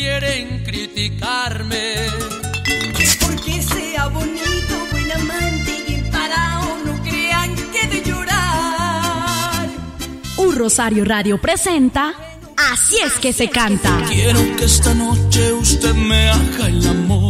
quieren criticarme. Porque sea bonito, buen amante y parado, no crean que de llorar. Un Rosario Radio presenta Así es que se canta. Quiero que esta noche usted me haga el amor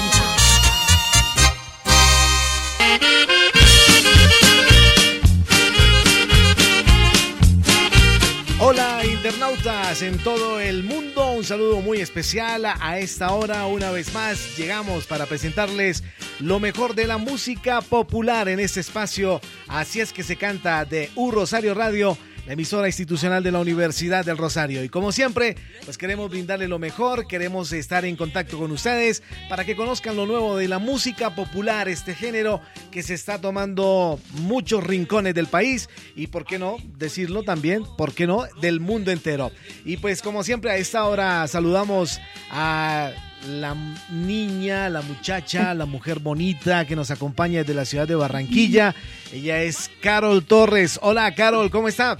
En todo el mundo, un saludo muy especial a esta hora. Una vez más llegamos para presentarles lo mejor de la música popular en este espacio. Así es que se canta de U Rosario Radio, la emisora institucional de la Universidad del Rosario. Y como siempre, pues queremos brindarle lo mejor, queremos estar en contacto con ustedes para que conozcan lo nuevo de la música popular, este género que se está tomando muchos rincones del país y, por qué no, decirlo también, por qué no, del mundo entero. Y pues como siempre a esta hora saludamos a la niña, la muchacha, la mujer bonita que nos acompaña desde la ciudad de Barranquilla. Ella es Carol Torres. Hola Carol, ¿cómo está?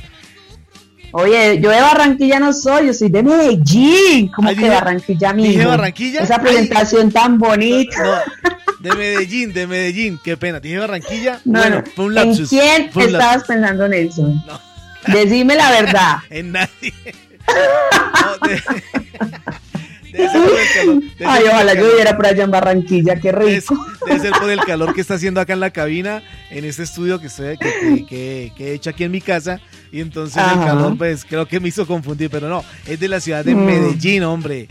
Oye, yo de Barranquilla no soy, yo soy de Medellín. ¿Cómo Ay, que dije- Barranquilla, mi dije Barranquilla. Esa Ay. presentación tan bonita. No, de Medellín, de Medellín. Qué pena. Dije Barranquilla. No, bueno, no. fue un ¿En lapsus. quién Fue un estabas pensando, Nelson? No. Decime la verdad. En nadie. No, de- debe ser por el calor, debe ser Ay, ojalá yo viviera por allá en Barranquilla, qué Debe rico. debe ser por el calor que está haciendo acá en la cabina, en este estudio que, estoy, que, que- que- que he hecho aquí en mi casa. Y entonces el calor, pues creo que me hizo confundir, pero no, es de la ciudad de Mm. Medellín, hombre.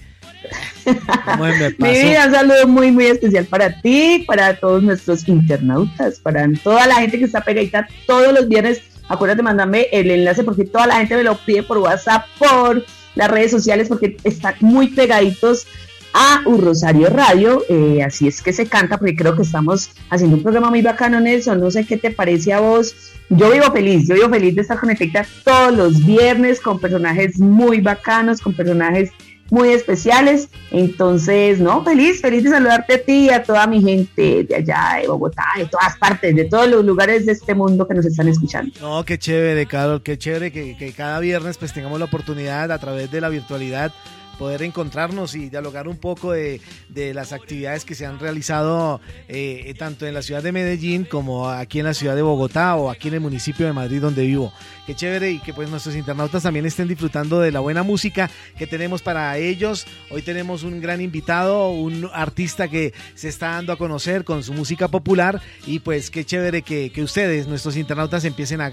¿Cómo se me Mi vida, un saludo muy, muy especial para ti, para todos nuestros internautas, para toda la gente que está pegadita todos los viernes. Acuérdate, mándame el enlace porque toda la gente me lo pide por WhatsApp, por las redes sociales, porque están muy pegaditos a Un Rosario Radio. eh, así es que se canta, porque creo que estamos haciendo un programa muy bacano, Nelson. No sé qué te parece a vos. Yo vivo feliz, yo vivo feliz de estar conectada todos los viernes con personajes muy bacanos, con personajes muy especiales. Entonces, no, feliz, feliz de saludarte a ti y a toda mi gente de allá, de Bogotá, de todas partes, de todos los lugares de este mundo que nos están escuchando. No, qué chévere, Carol, qué chévere que, que cada viernes pues tengamos la oportunidad a través de la virtualidad poder encontrarnos y dialogar un poco de, de las actividades que se han realizado eh, tanto en la ciudad de Medellín como aquí en la ciudad de Bogotá o aquí en el municipio de Madrid donde vivo. Qué chévere y que pues nuestros internautas también estén disfrutando de la buena música que tenemos para ellos. Hoy tenemos un gran invitado, un artista que se está dando a conocer con su música popular y pues qué chévere que, que ustedes, nuestros internautas, empiecen a,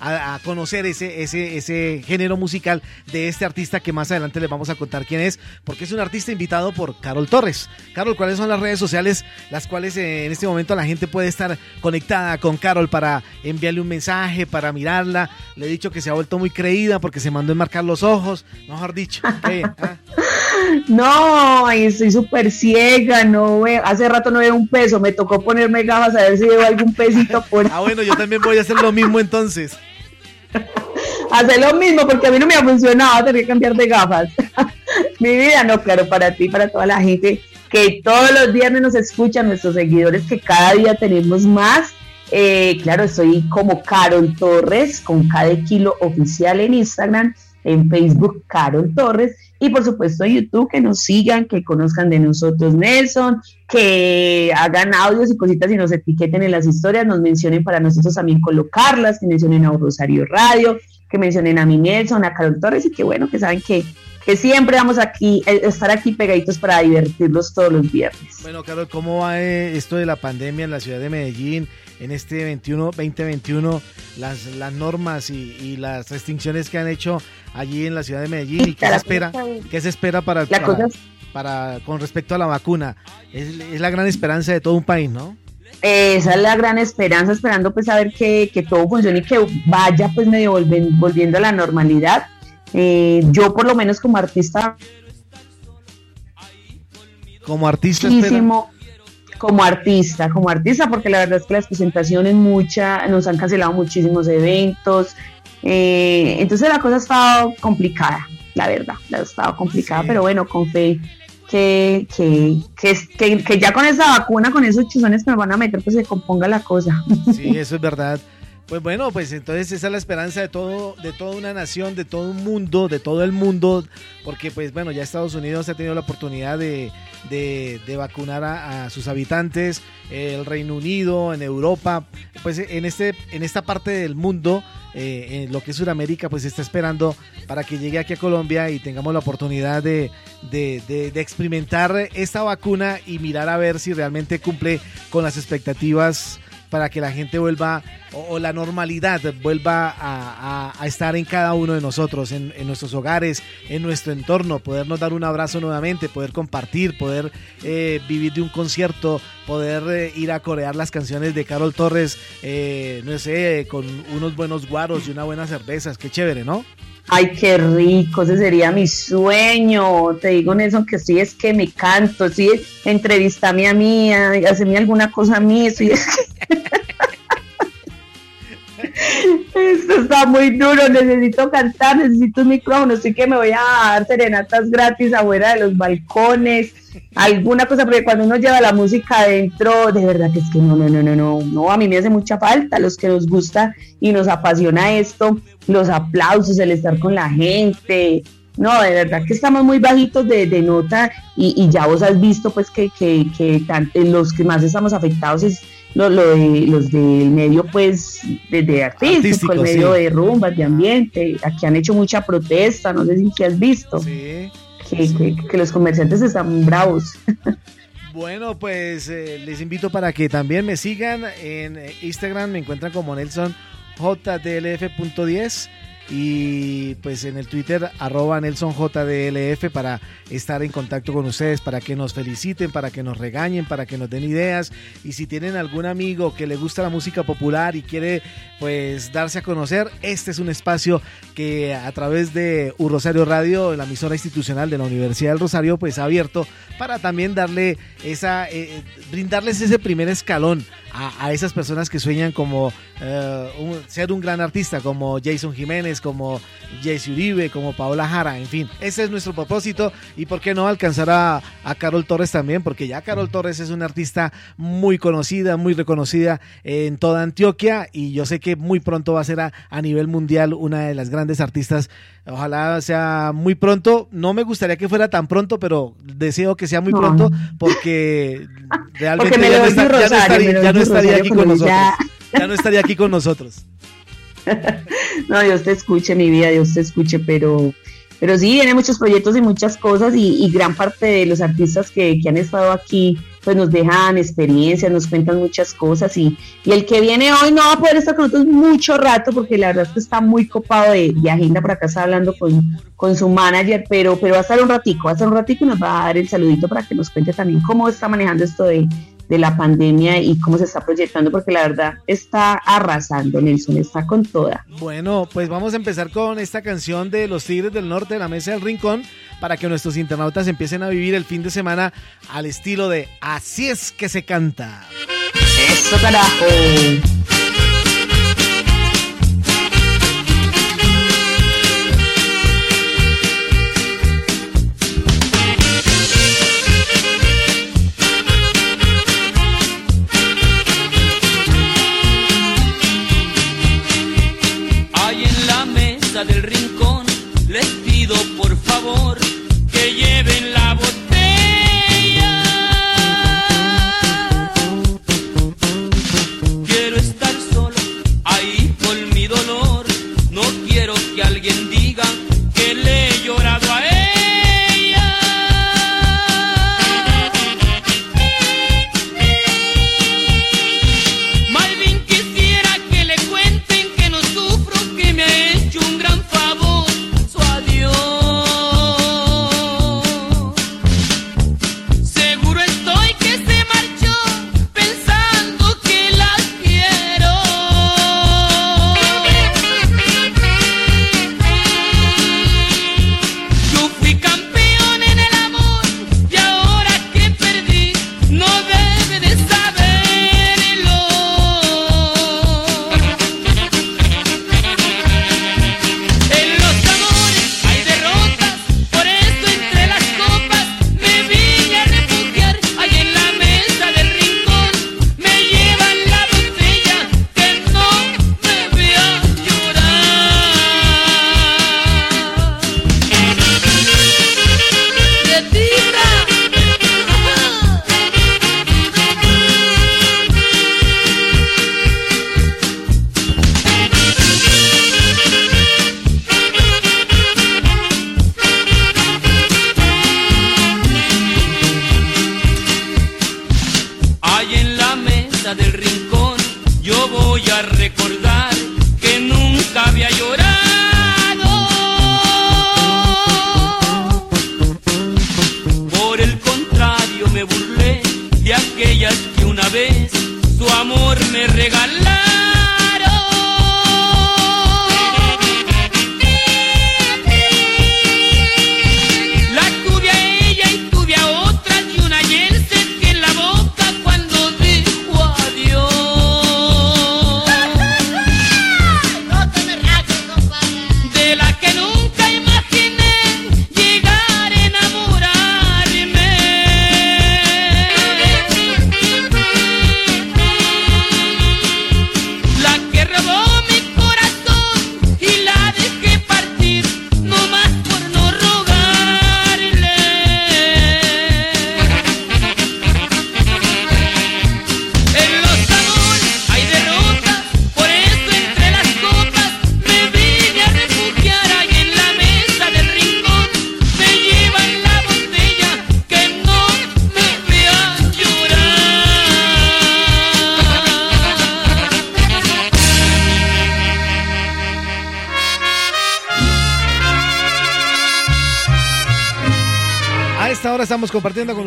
a- a- conocer ese, ese, ese género musical de este artista que más adelante les vamos a contar quién es, porque es un artista invitado por Carol Torres. Carol, ¿cuáles son las redes sociales las cuales eh, en este momento la gente puede estar conectada con Carol para enviarle un mensaje, para mirarla? Le he dicho que se ha vuelto muy creída porque se mandó a enmarcar los ojos, mejor dicho. ¿qué? ¿Ah? No, estoy súper ciega, no veo, hace rato no veo un peso, me tocó ponerme gafas a ver si veo algún pesito por Ah, bueno, yo también voy a hacer lo mismo entonces. hacer lo mismo porque a mí no me ha funcionado, tener que cambiar de gafas. Mi vida, no, claro, para ti, para toda la gente que todos los viernes nos escuchan, nuestros seguidores que cada día tenemos más. Eh, claro, soy como Carol Torres, con cada kilo oficial en Instagram, en Facebook Carol Torres y por supuesto en YouTube que nos sigan, que conozcan de nosotros Nelson, que hagan audios y cositas y nos etiqueten en las historias, nos mencionen para nosotros también colocarlas, que mencionen a Rosario Radio, que mencionen a mi Nelson, a Carol Torres y que bueno, que saben que, que siempre vamos aquí, eh, estar aquí pegaditos para divertirlos todos los viernes. Bueno, Carol, ¿cómo va eh, esto de la pandemia en la ciudad de Medellín en este 21, 2021? las, las normas y, y las restricciones que han hecho allí en la ciudad de Medellín y qué se espera, qué se espera para, para- para- con respecto a la vacuna. Es, es la gran esperanza de todo un país, ¿no? Esa es la gran esperanza, esperando pues a ver que, que todo funcione y que vaya pues medio volven- volviendo a la normalidad. Eh, yo por lo menos como artista Como artista muchísimo como artista, como artista, porque la verdad es que las presentaciones muchas, nos han cancelado muchísimos eventos, eh, entonces la cosa ha estado complicada, la verdad, ha estado complicada, Sí. pero bueno, con fe que, que, que, que, que ya con esa vacuna, con esos chuzones que nos van a meter, pues se componga la cosa. Sí, eso es verdad. Pues bueno, pues entonces esa es la esperanza de todo, de toda una nación, de todo un mundo, de todo el mundo, porque pues bueno, ya Estados Unidos ha tenido la oportunidad de, de- vacunar a, sus habitantes, el Reino Unido, en Europa, pues en este, en esta parte del mundo, eh, en lo que es Sudamérica, pues está esperando para que llegue aquí a Colombia y tengamos la oportunidad de- de experimentar esta vacuna y mirar a ver si realmente cumple con las expectativas para que la gente vuelva o, la normalidad vuelva a, a- a estar en cada uno de nosotros, en, nuestros hogares, en nuestro entorno, podernos dar un abrazo nuevamente, poder compartir, poder eh, vivir de un concierto, poder eh, ir a corear las canciones de Carol Torres, eh, no sé, con unos buenos guaros y una buena cervezas, qué chévere, ¿no? Ay, qué rico, ese sería mi sueño. Te digo, Nelson, que sí es que me canto, sí, entrevistame a mí, haceme alguna cosa a mí, sí. Esto está muy duro, necesito cantar, necesito un micrófono, así que me voy a dar serenatas gratis afuera de los balcones, alguna cosa, porque cuando uno lleva la música adentro, de verdad que es que no, no, no, no, no, no, a mí me hace mucha falta, los que nos gusta y nos apasiona esto, los aplausos, el estar con la gente, no, de verdad que estamos muy bajitos de, de nota y, y ya vos has visto pues que, que, que tan- los que más estamos afectados es lo, lo de, los del medio pues de, de artístico, Artístico, el medio sí. de rumbas, de ambiente, aquí han hecho mucha protesta, no sé si que has visto, Sí. Que, los comerciantes están bravos. Bueno, pues eh, les invito para que también me sigan en Instagram, me encuentran como Nelson JDLF.10 y pues en el Twitter arroba NelsonJDLF para estar en contacto con ustedes, para que nos feliciten, para que nos regañen, para que nos den ideas. Y si tienen algún amigo que le gusta la música popular y quiere pues darse a conocer, este es un espacio que a través de U Rosario Radio, la emisora institucional de la Universidad del Rosario, pues ha abierto para también darle esa, eh, brindarles ese primer escalón a, esas personas que sueñan como eh, ser un gran artista, como Jason Jiménez, como Jesse Uribe, como Paola Jara, en fin, ese es nuestro propósito y por qué no alcanzar a, a Carol Torres también, porque ya Carol Torres es una artista muy conocida, muy reconocida en toda Antioquia y yo sé que muy pronto va a ser a, a nivel mundial una de las grandes artistas. Ojalá sea muy pronto. No me gustaría que fuera tan pronto, pero deseo que sea muy No. pronto porque realmente Porque ya, no, está- ya estaría, ya no aquí con nosotros. ya. Ya no estaría aquí con nosotros. No, Dios te escuche, mi vida, Dios te escuche, pero, pero sí, vienen muchos proyectos y muchas cosas y, y gran parte de los artistas que, que han estado aquí pues nos dejan experiencias, nos cuentan muchas cosas y, y el que viene hoy no va a poder estar con nosotros mucho rato porque la verdad es que está muy copado de, de agenda, por acá está hablando con, con su manager, pero, pero va a estar un ratico, va a estar un ratico y nos va a dar el saludito para que nos cuente también cómo está manejando esto de, de la pandemia y cómo se está proyectando, porque la verdad está arrasando, Nelson, está con toda. Bueno, pues vamos a empezar con esta canción de Los Tigres del Norte, La Mesa del Rincón, para que nuestros internautas empiecen a vivir el fin de semana al estilo de Así es que se canta. Eso carajo. del rincón yo voy a recordar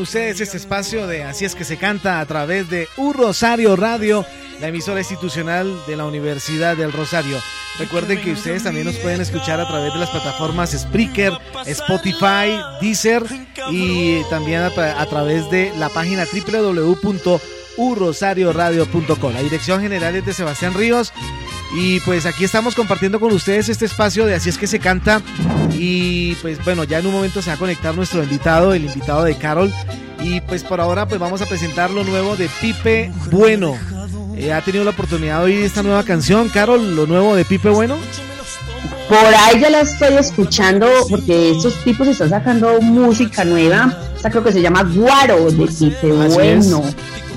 ustedes este espacio de Así es que se canta a través de Un Rosario Radio, la emisora institucional de la Universidad del Rosario. Recuerden que ustedes también nos pueden escuchar a través de las plataformas Spreaker, Spotify, Deezer y también a, a través de la página www.urrosarioradio.com. La dirección general es de Sebastián Ríos y pues aquí estamos compartiendo con ustedes este espacio de Así es que se canta. Y pues bueno, ya en un momento se va a conectar nuestro invitado, el invitado de Carol. Y pues por ahora pues vamos a presentar lo nuevo de Pipe Bueno. Eh, ¿Ha tenido la oportunidad de oír esta nueva canción, Carol? Lo nuevo de Pipe Bueno. Por ahí ya la estoy escuchando porque estos tipos están sacando música nueva. Esta creo que se llama Guaro de Pipe Así Bueno.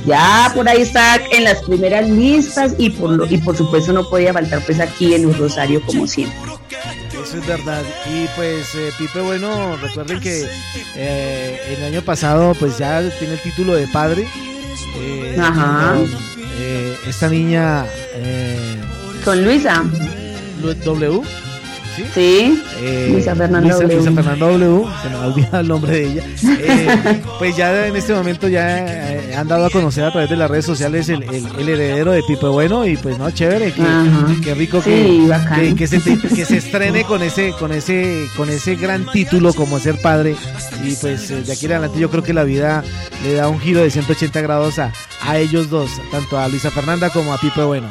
Ya por ahí está en las primeras listas y por, lo- y por supuesto no podía faltar pues aquí en un Rosario como siempre. Eso es verdad. Y pues eh, Pipe Bueno, recuerden que eh, el año pasado pues ya tiene el título de padre. Eh, Ajá. con, eh, esta niña eh, Con Luisa, Lu- W. ¿sí? sí. Eh, Luisa Fernanda Luisa, W. Luisa Fernanda W, se me ha olvidado el nombre de ella. Eh, pues ya en este momento ya eh, han dado a conocer a través de las redes sociales el, el- el heredero de Pipe Bueno y pues no, chévere, qué rico Sí, que, bacán. que, que se, que se estrene con ese, con ese, con ese gran título como ser padre. Y pues de aquí en adelante yo creo que la vida le da un giro de 180 grados a, a ellos dos, tanto a Luisa Fernanda como a Pipe Bueno.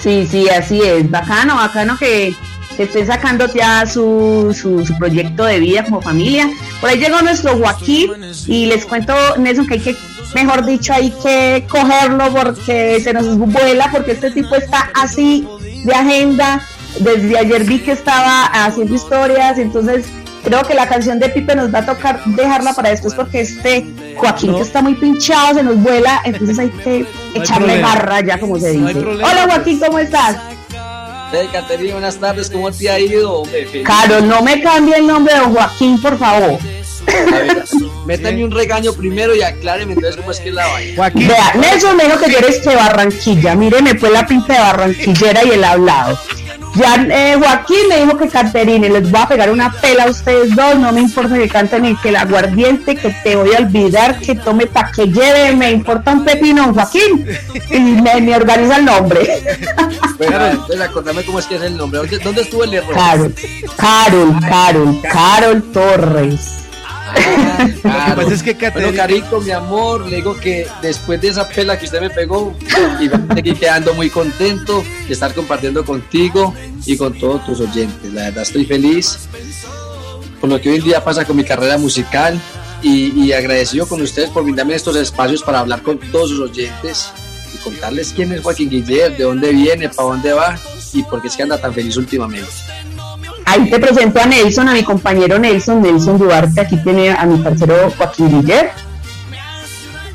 Sí, sí, así es. Bacano, bacano que, que estén sacando ya su, su, su proyecto de vida como familia. Por ahí llegó nuestro Joaquín y les cuento, Nelson, que hay que, mejor dicho, hay que cogerlo porque se nos vuela, porque este tipo está así de agenda. Desde ayer vi que estaba haciendo historias, entonces creo que la canción de Pipe nos va a tocar dejarla para después porque este Joaquín No. que está muy pinchado se nos vuela, entonces hay que echarle garra ya como se dice. Hola pues. Joaquín, ¿cómo estás? Hey, Caterina, buenas tardes, ¿cómo te ha ido? Hombre. Carol, no me cambie el nombre de Joaquín, por favor. A ver, métame un regaño primero y acláreme entonces cómo es que es la vaina. Joaquín, Vea, Nelson me dijo que yo eres de Barranquilla. Mire, me fue la pinta de barranquillera y el hablado. Ya eh, Joaquín me dijo que Caterine, les voy a pegar una pela a ustedes dos. No me importa que canten ni que el aguardiente, que te voy a olvidar, que tome pa' que lleve. Me importa un pepino, Joaquín. Y me, me organiza el nombre. Bueno, entonces acordame cómo es que es el nombre. ¿Dónde, dónde estuvo el error? Carol, Carol, Carol, Carol Torres. Ah, claro. pasa es que Caterina- Bueno, Carito, mi amor, le digo que después de esa pela que usted me pegó, y quedando muy contento de estar compartiendo contigo y con todos tus oyentes. La verdad, estoy feliz con lo que hoy en día pasa con mi carrera musical y, y agradecido con ustedes por brindarme estos espacios para hablar con todos sus oyentes y contarles quién es Joaquín Guillet, de dónde viene, para dónde va y por qué es que anda tan feliz últimamente. Ahí te presento a Nelson, a mi compañero Nelson, Nelson Duarte. Aquí tiene a mi parcero Joaquín Guiller.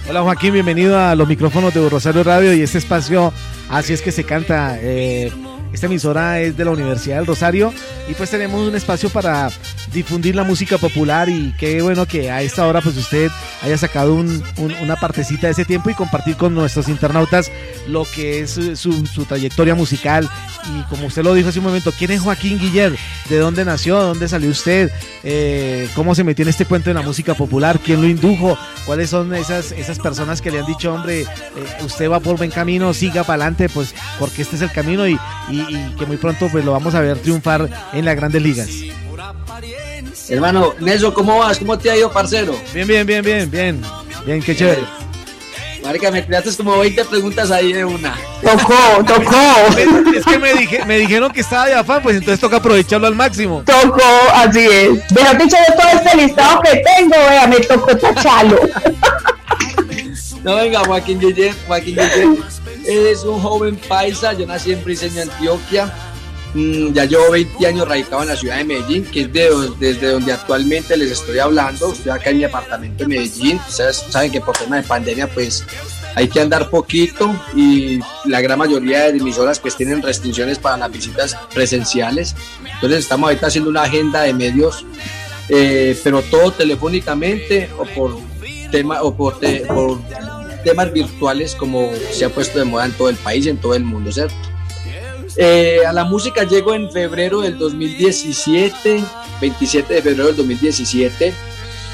Hola Joaquín, bienvenido a los micrófonos de Rosario Radio y este espacio, así es que se canta. eh, esta emisora es de la Universidad del Rosario y pues tenemos un espacio para difundir la música popular y qué bueno que a esta hora pues usted haya sacado un- un- una partecita de ese tiempo y compartir con nuestros internautas lo que es eh, su, su trayectoria musical y como usted lo dijo hace un momento, ¿quién es Joaquín Guiller? ¿De dónde nació? ¿De dónde salió usted? Eh, ¿Cómo se metió en este cuento de la música popular? ¿Quién lo indujo? ¿Cuáles son esas, esas personas que le han dicho, hombre, eh, usted va por buen camino, siga para adelante, pues porque este es el camino y- y que muy pronto pues lo vamos a ver triunfar en las grandes ligas? Hermano, Nelson, ¿cómo vas? ¿Cómo te ha ido, parcero? Bien, bien, bien, bien, bien, bien, qué chévere. Marica, me tiraste como 20 preguntas ahí de una. Tocó, tocó, Es, que me, dije, me dijeron que estaba de afán, pues entonces toca aprovecharlo al máximo. tocó, así es. Mejor dicho, de todo este listado que tengo, vea, me tocó tacharlo. No, venga, Joaquín Guillet, Joaquín Guillet es un joven paisa, yo nací en Briseño, Antioquia, ya llevo 20 años radicado en la ciudad de Medellín, que es de, desde donde actualmente les estoy hablando, estoy acá en mi apartamento en Medellín, ustedes saben que por tema de pandemia pues hay que andar poquito y la gran mayoría de emisoras pues tienen restricciones para las visitas presenciales, entonces estamos ahorita haciendo una agenda de medios, eh, pero todo telefónicamente o por tema o por, te- por temas virtuales como se ha puesto de moda en todo el país y en todo el mundo, ¿cierto? Eh, a la música llego en febrero del 2017, 27 de febrero del 2017.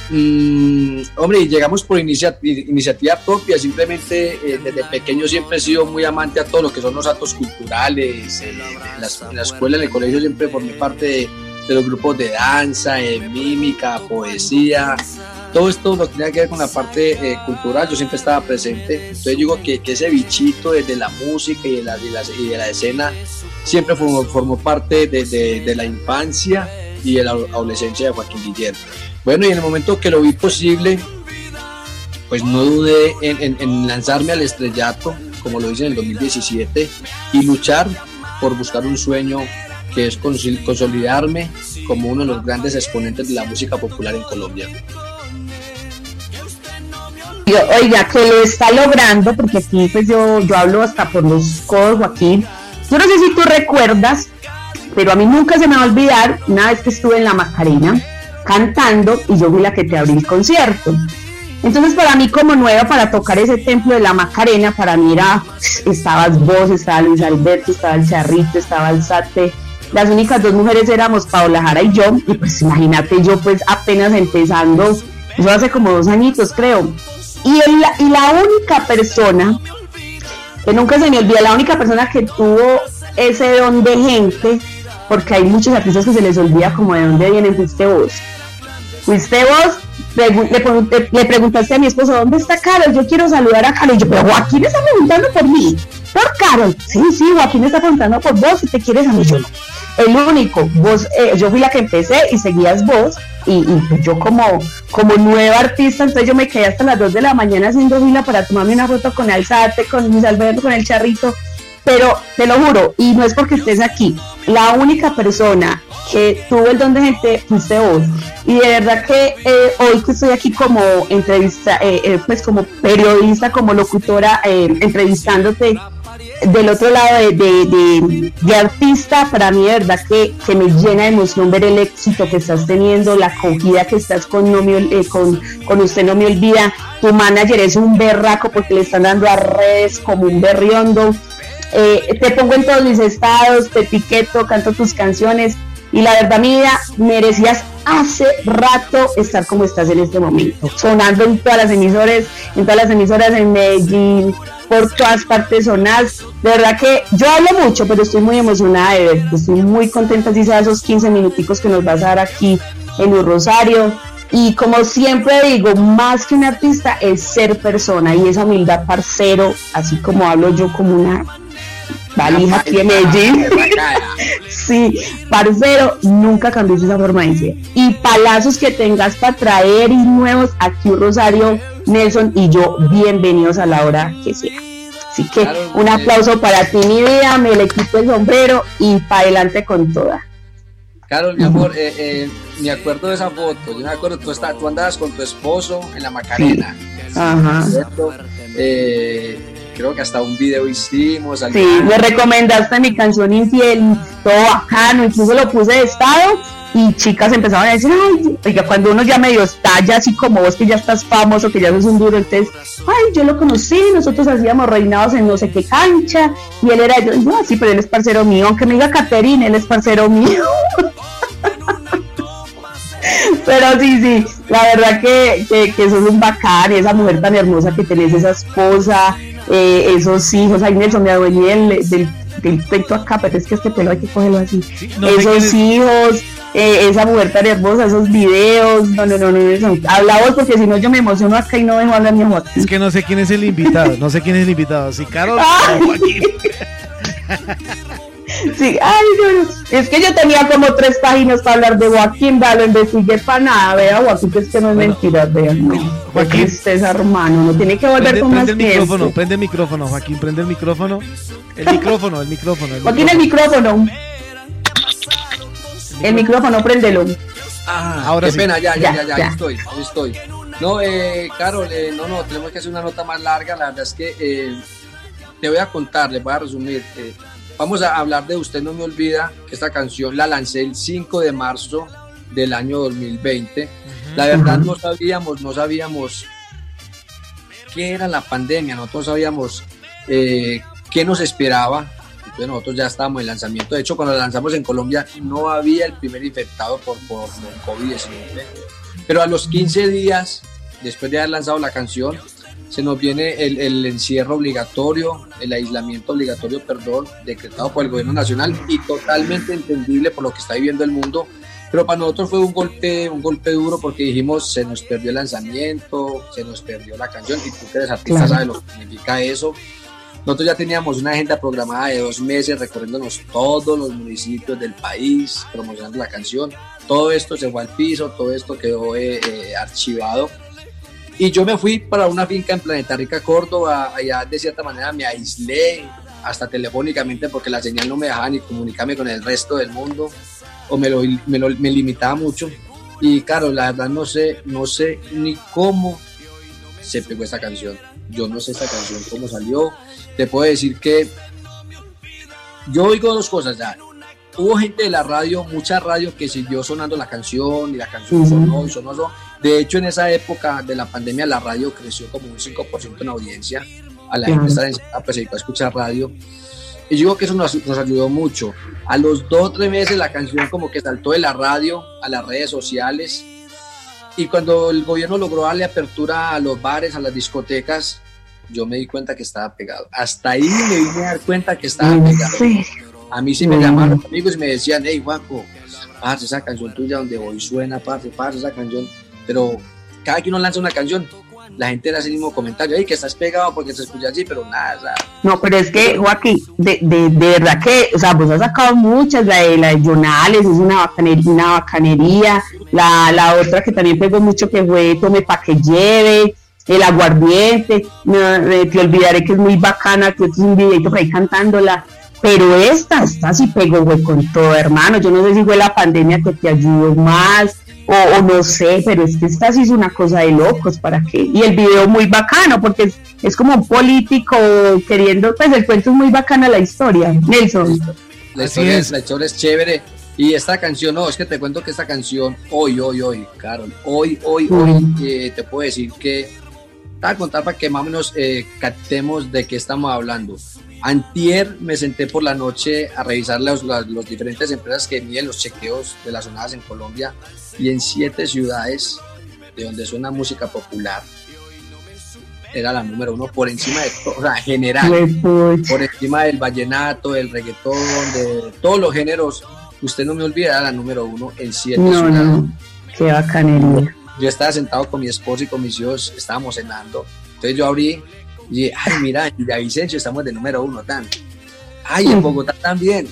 Mm, hombre, llegamos por iniciativa propia, simplemente eh, desde pequeño siempre he sido muy amante a todo lo que son los actos culturales, eh, en, la, escuela, en el colegio siempre formé parte de, los grupos de danza, mímica, poesía, todo esto lo tenía que ver con la parte eh, cultural, yo siempre estaba presente. Entonces digo que, que ese bichito desde la música y de la, y de la escena siempre formó, formó parte de, de, la infancia y de la adolescencia de Joaquín Guillermo. Bueno, y en el momento que lo vi posible, pues no dudé en, en lanzarme al estrellato, como lo hice en el 2017, y luchar por buscar un sueño que es consolidarme como uno de los grandes exponentes de la música popular en Colombia oiga, que lo está logrando, porque aquí pues yo, yo hablo hasta por los codos, Joaquín. Yo no sé si tú recuerdas, pero a mí nunca se me va a olvidar una vez que estuve en la Macarena cantando y yo fui la que te abrí el concierto. Entonces para mí como nueva para tocar ese templo de la Macarena, para mí era, estabas vos, estaba Luis Alberto, estaba el Charrito, estaba el Sate, las únicas dos mujeres éramos Paola Jara y yo, y pues imagínate yo pues apenas empezando, eso hace como dos añitos creo, y, y la única persona, que nunca se me olvida, la única persona que tuvo ese don de gente, porque hay muchos artistas que se les olvida como de dónde vienen, fuiste vos. Fuiste vos, le, preguntaste a mi esposo, ¿dónde está Carol? Yo quiero saludar a Carol. Y yo, pero Joaquín está preguntando por mí, por Carol. Sí, sí, Joaquín está preguntando por vos, si te quieres a mí, yo. El único, vos, eh, yo fui la que empecé y seguías vos, y, pues yo como, como nueva artista, entonces yo me quedé hasta las 2 de la mañana haciendo fila para tomarme una foto con Alzate, con Luis Alberto, con el charrito, pero te lo juro, y no es porque estés aquí, la única persona que tuvo el don de gente fuiste vos. Y de verdad que eh, hoy que estoy aquí como entrevista, eh, eh, pues como periodista, como locutora, entrevistándote, del otro lado de, de, artista, para mí de verdad que, que, me llena de emoción ver el éxito que estás teniendo, la acogida que estás con, no me, eh, con, con Usted No Me Olvida. Tu manager es un berraco porque le están dando a redes como un berriondo. Eh, te pongo en todos mis estados, te etiqueto, canto tus canciones y la verdad, mi vida, merecías hace rato estar como estás en este momento, sonando en todas las emisoras, en todas las emisoras en Medellín, por todas partes sonas. De verdad que yo hablo mucho, pero estoy muy emocionada de verte. Estoy muy contenta si sea esos 15 minuticos que nos vas a dar aquí en un Rosario. Y como siempre digo, más que un artista es ser persona y esa humildad parcero, así como hablo yo como una valija aquí en Medellín. sí, parcero, nunca cambies esa forma de ser. Y palazos que tengas para traer y nuevos aquí un Rosario Nelson y yo, bienvenidos a la hora que sea. Así que un aplauso para ti, mi vida, me le quito el sombrero y para adelante con toda. Carol, mi amor, eh, eh, me acuerdo de esa foto, yo me acuerdo, tú, está, tú andabas con tu esposo en la Macarena. Ajá. Eh, creo que hasta un video hicimos. Sí, me recomendaste mi canción Infiel, todo bacano, incluso lo puse de estado y chicas empezaban a decir, ay, oiga, cuando uno ya medio estalla, así como vos que ya estás famoso, que ya sos un duro, entonces, ay, yo lo conocí, nosotros hacíamos reinados en no sé qué cancha, y él era, yo, no, sí, pero él es parcero mío, aunque me diga Caterine, él es parcero mío. pero sí, sí, la verdad que, que, que sos un bacán, esa mujer tan hermosa que tenés, esa esposa, eh, esos hijos, ay Nelson, me adueñé del, del, del pecho acá, pero es que este pelo hay que cogerlo así. esos hijos, eh, esa mujer tan hermosa, esos videos, no, no, no, no, no habla vos porque si no yo me emociono acá y no dejo hablar mi amor. Es que no sé quién es el invitado, no sé quién es el invitado, si Carol o Joaquín. Sí, ay, no, es que yo tenía como tres páginas para hablar de Joaquín, lo investigué para nada, vea, Joaquín, que es que no es mentira, vean, no. Joaquín. es hermano, no tiene que volver con prende el micrófono, prende el micrófono, Joaquín, prende el micrófono. El micrófono, el micrófono. El Joaquín, el micrófono. El micrófono, préndelo. Ah, ahora qué pena, ya, ya, ya, ya, ya, estoy, ahí estoy. No, eh, Carol, eh, no, no, tenemos que hacer una nota más larga. La verdad es que eh, te voy a contar, les voy a resumir. Eh, Vamos a hablar de Usted no me olvida, que esta canción la lancé el 5 de marzo del año 2020. La verdad no sabíamos, no sabíamos qué era la pandemia, nosotros sabíamos eh, qué nos esperaba. Entonces nosotros ya estábamos en lanzamiento. De hecho, cuando la lanzamos en Colombia no había el primer infectado por, por, COVID-19. Pero a los 15 días, después de haber lanzado la canción, se nos viene el, el, encierro obligatorio, el aislamiento obligatorio, perdón, decretado por el gobierno nacional y totalmente entendible por lo que está viviendo el mundo. Pero para nosotros fue un golpe, un golpe duro porque dijimos, se nos perdió el lanzamiento, se nos perdió la canción y tú que eres artista sabes lo que significa eso. Nosotros ya teníamos una agenda programada de dos meses recorriéndonos todos los municipios del país, promocionando la canción. Todo esto se fue al piso, todo esto quedó eh, eh, archivado y yo me fui para una finca en Planeta Rica, Córdoba, allá de cierta manera me aislé hasta telefónicamente porque la señal no me dejaba ni comunicarme con el resto del mundo o me, lo, me, lo, me limitaba mucho. Y claro, la verdad no sé, no sé ni cómo se pegó esta canción. Yo no sé esta canción cómo salió. Te puedo decir que yo oigo dos cosas ya hubo gente de la radio, mucha radio que siguió sonando la canción y la canción sonó y sonó. De hecho, en esa época de la pandemia la radio creció como un 5% en audiencia. A la gente estaba en pues, a escuchar radio. Y yo digo que eso nos, nos, ayudó mucho. A los dos o tres meses la canción como que saltó de la radio a las redes sociales. Y cuando el gobierno logró darle apertura a los bares, a las discotecas, yo me di cuenta que estaba pegado. Hasta ahí me vine a dar cuenta que estaba pegado. A mí sí me llamaron amigos y me decían, hey, Juanco, parce, esa canción tuya donde hoy suena, parce, parce, esa canción. Pero cada que uno lanza una canción, la gente le hace el mismo comentario, hey, que estás pegado porque se escucha así, pero nada. No, pero es que, Joaquín, de, de, de, verdad que, o sea, vos has sacado muchas, la de, la de Jonales, es una bacanería, una bacanería, la, la otra que también pegó mucho que fue Tome pa' que lleve, el aguardiente, te olvidaré que es muy bacana, que es un videito que ahí cantándola, pero esta, esta sí pegó, güey, con todo, hermano. Yo no sé si fue la pandemia que te ayudó más o, no sé, pero es que esta sí es una cosa de locos, ¿para qué? Y el video muy bacano, porque es, como un político queriendo, pues el cuento es muy bacana la historia, Nelson. La historia, es. la historia es chévere. Y esta canción, no, es que te cuento que esta canción, hoy, hoy, hoy, Carol, hoy, hoy, hoy, eh, te puedo decir que, te voy a contar para que más o menos eh, captemos de qué estamos hablando. Antier me senté por la noche a revisar las, diferentes empresas que miden los chequeos de las zonas en Colombia y en siete ciudades de donde suena música popular era la número uno por encima de todo, o sea, general, por encima del vallenato, del reggaetón, de todos los géneros. Usted no me olvida, era la número uno en siete ciudades. No, qué bacanería. Yo estaba sentado con mi esposo y con mis hijos, estábamos cenando. Entonces yo abrí y ay, mira, en Villavicencio estamos de número uno, tan. Ay, en Bogotá también.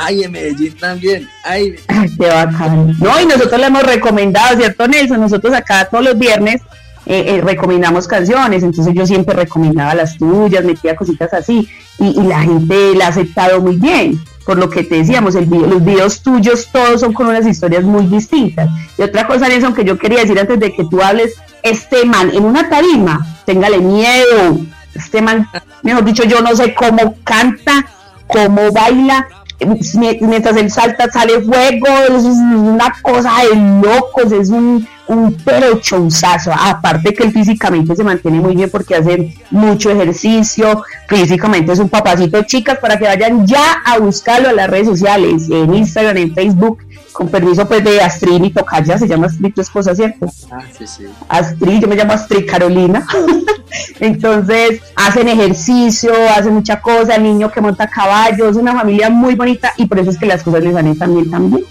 Ay, en Medellín también. Ay, qué bacán. No, y nosotros le hemos recomendado, ¿cierto, Nelson? Nosotros acá todos los viernes eh, eh, recomendamos canciones, entonces yo siempre recomendaba las tuyas, metía cositas así, y, la gente la ha aceptado muy bien. Por lo que te decíamos, los videos tuyos todos son con unas historias muy distintas. Y otra cosa, Nelson, que yo quería decir antes de que tú hables, este man en una tarima, téngale miedo, este man, mejor dicho, yo no sé cómo canta, cómo baila, mientras él salta sale fuego, es una cosa de locos, es un, un perochonzazo, aparte que él físicamente se mantiene muy bien porque hace mucho ejercicio, físicamente es un papacito, chicas, para que vayan ya a buscarlo en las redes sociales, en Instagram, en Facebook, con permiso pues de Astrid y Tocaya, se llama Astrid tu esposa, ¿cierto? Ah, sí, sí. Astrid, yo me llamo Astrid Carolina. Entonces, hacen ejercicio, hacen mucha cosa, el niño que monta caballos, una familia muy bonita y por eso es que las cosas les salen también también.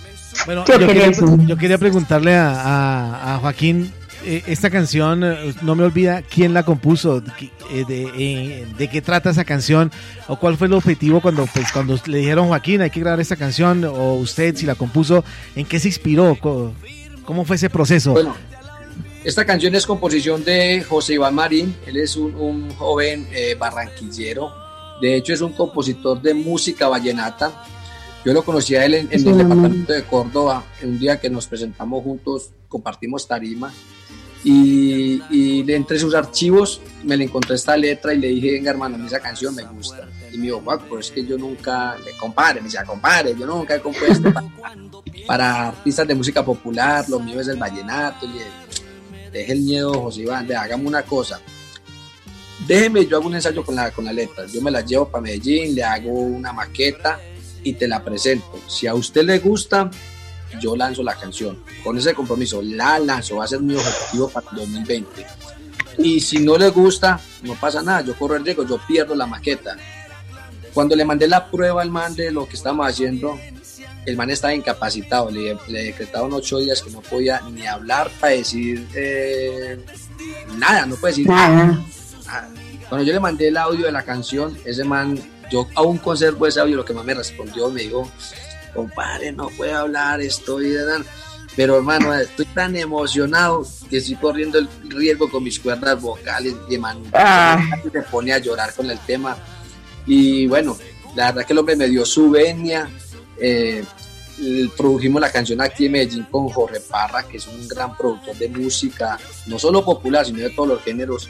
Bueno, yo, quería, yo quería, preguntarle a, a Joaquín eh, esta canción, eh, no me olvida quién la compuso, eh, de, qué trata esa canción, o cuál fue el objetivo cuando, pues, cuando le dijeron Joaquín, hay que grabar esta canción, o usted si la compuso, ¿en qué se inspiró? ¿Cómo, fue ese proceso? Bueno, esta canción es composición de José Iván Marín, él es un, joven barranquillero, de hecho es un compositor de música vallenata. Yo lo conocí a él en, en el departamento de Córdoba, un día que nos presentamos juntos, compartimos tarima y, y, entre sus archivos me le encontré esta letra y le dije, venga hermano, esa canción me gusta. Y me dijo, wow, pues es que yo nunca, me compare, me decía, compare, yo nunca he compuesto para, artistas de música popular, lo mío es el vallenato. Y deje el miedo, José Iván, hagamos una cosa. déjeme, yo hago un ensayo con la, con la letra, yo me la llevo para Medellín, le hago una maqueta y te la presento. Si a usted le gusta, yo lanzo la canción. Con ese compromiso, la lanzo, va a ser mi objetivo para el 2020. Y si no le gusta, no pasa nada, yo corro el riesgo, yo pierdo la maqueta. Cuando le mandé la prueba al man de lo que estábamos haciendo, el man estaba incapacitado, le, le decretaron ocho días que no podía ni hablar para decir eh, nada, no puede decir nada. Cuando yo le mandé el audio de la canción, ese man, yo aún conservo ese audio, lo que más me respondió, me dijo, compadre, no puedo hablar, estoy... Pero hermano, estoy tan emocionado que estoy corriendo el riesgo con mis cuerdas vocales y man, ah. me pone a llorar con el tema. Y bueno, la verdad que el hombre me dio su venia. Eh, produjimos la canción aquí en Medellín con Jorge Parra, que es un gran productor de música, no solo popular, sino de todos los géneros.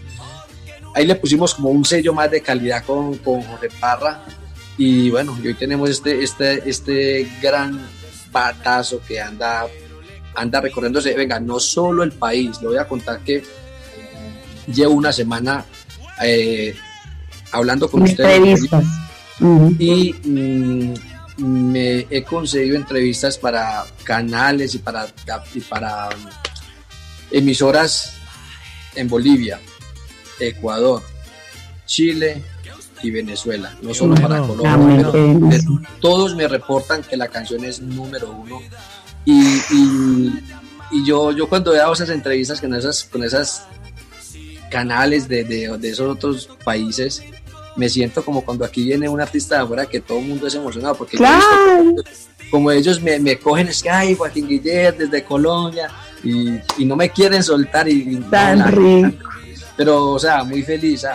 Ahí le pusimos como un sello más de calidad con, con Jorge Parra. Y bueno, hoy tenemos este, este, este gran batazo que anda anda recorriéndose, venga, no solo el país, le voy a contar que llevo una semana eh, hablando con ustedes. y mm, me he conseguido entrevistas para canales y para, y para emisoras en Bolivia, Ecuador, Chile y Venezuela, no solo para Colombia, todos me reportan que la canción es número uno y, y, yo, yo cuando veo esas entrevistas con esas, con esas canales de, de, de, esos otros países, me siento como cuando aquí viene un artista de afuera que todo el mundo es emocionado, porque como ellos me, me cogen Skype, Joaquín Guillermo desde Colombia, y, y, no me quieren soltar. Y, Tan rico. Pero, o sea, muy feliz.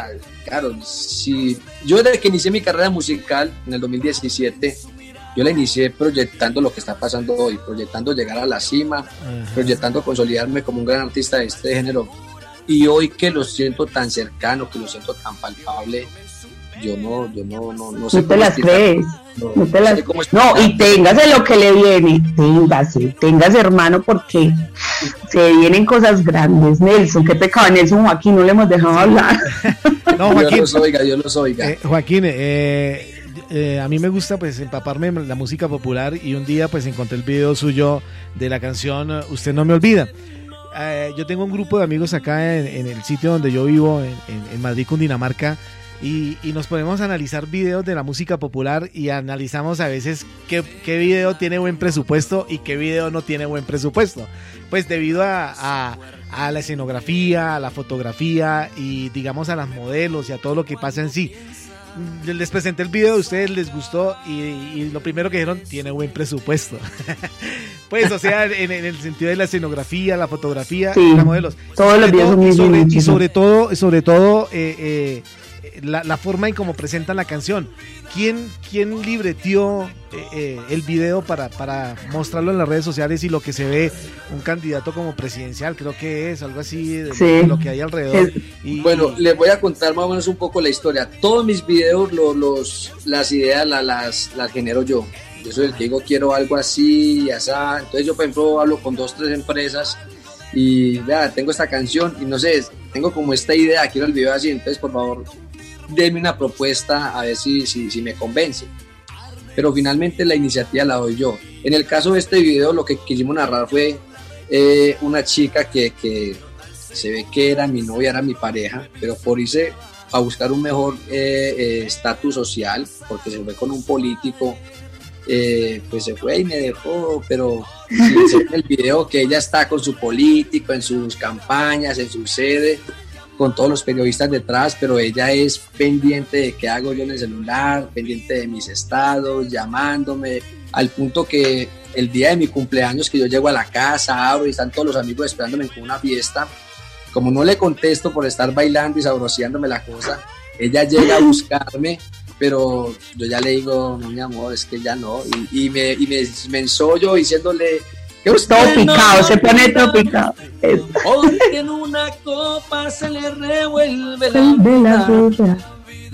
Claro, si yo desde que inicié mi carrera musical en el 2017, yo la inicié proyectando lo que está pasando hoy, proyectando llegar a la cima, proyectando consolidarme como un gran artista de este género. Y hoy que lo siento tan cercano, que lo siento tan palpable, yo no, yo no, no, no sé. No te las crees. No, no, te las... no, y téngase lo que le viene, téngase, téngase hermano, porque se vienen cosas grandes. Nelson, qué pecado, Nelson Joaquín, no le hemos dejado hablar. no, Joaquín, Dios los oiga, Dios los oiga. Eh, Joaquín, eh, eh, a mí me gusta pues empaparme en la música popular y un día pues encontré el video suyo de la canción uh, Usted no me olvida. Eh, yo tengo un grupo de amigos acá en, el sitio donde yo vivo, en, en Madrid, Cundinamarca, y, y, nos ponemos a analizar videos de la música popular y analizamos a veces qué, qué, video tiene buen presupuesto y qué video no tiene buen presupuesto. Pues debido a, a, a la escenografía, a la fotografía y digamos a las modelos y a todo lo que pasa en sí les presenté el video, a ustedes les gustó y, lo primero que dijeron, tiene buen presupuesto. pues, o sea, en, el sentido de la escenografía, la fotografía, los modelos. Todos los videos y, sobre, y sobre todo, sobre todo, eh, eh, la, forma en cómo presentan la canción. ¿Quién, quién libreteó eh, eh, el video para, para mostrarlo en las redes sociales y lo que se ve un candidato como presidencial? Creo que es algo así de, lo que hay alrededor. Y, bueno, les voy a contar más o menos un poco la historia. Todos mis videos, los, las ideas las, las genero yo. Yo soy el que digo, quiero algo así y así. Entonces yo, por ejemplo, hablo con dos, tres empresas y vea, tengo esta canción y no sé, tengo como esta idea, quiero el video así, entonces por favor denme una propuesta a ver si, si, si, me convence. Pero finalmente la iniciativa la doy yo. En el caso de este video lo que quisimos narrar fue eh, una chica que, que, se ve que era mi novia, era mi pareja, pero por irse a buscar un mejor eh, eh, estatus social, porque se fue con un político, pues se fue y me dejó, pero en el video que ella está con su político, en sus campañas, en su sede, con todos los periodistas detrás, pero ella es pendiente de qué hago yo en el celular, pendiente de mis estados, llamándome, al punto que el día de mi cumpleaños que yo llego a la casa, abro y están todos los amigos esperándome con una fiesta, como no le contesto por estar bailando y saboreándome la cosa, ella llega a buscarme, pero yo ya le digo, no mi amor, es que ya no, y, me, y me, me ensollo diciéndole todo picado, se pone todo picado. Hoy en una copa se le revuelve la vida.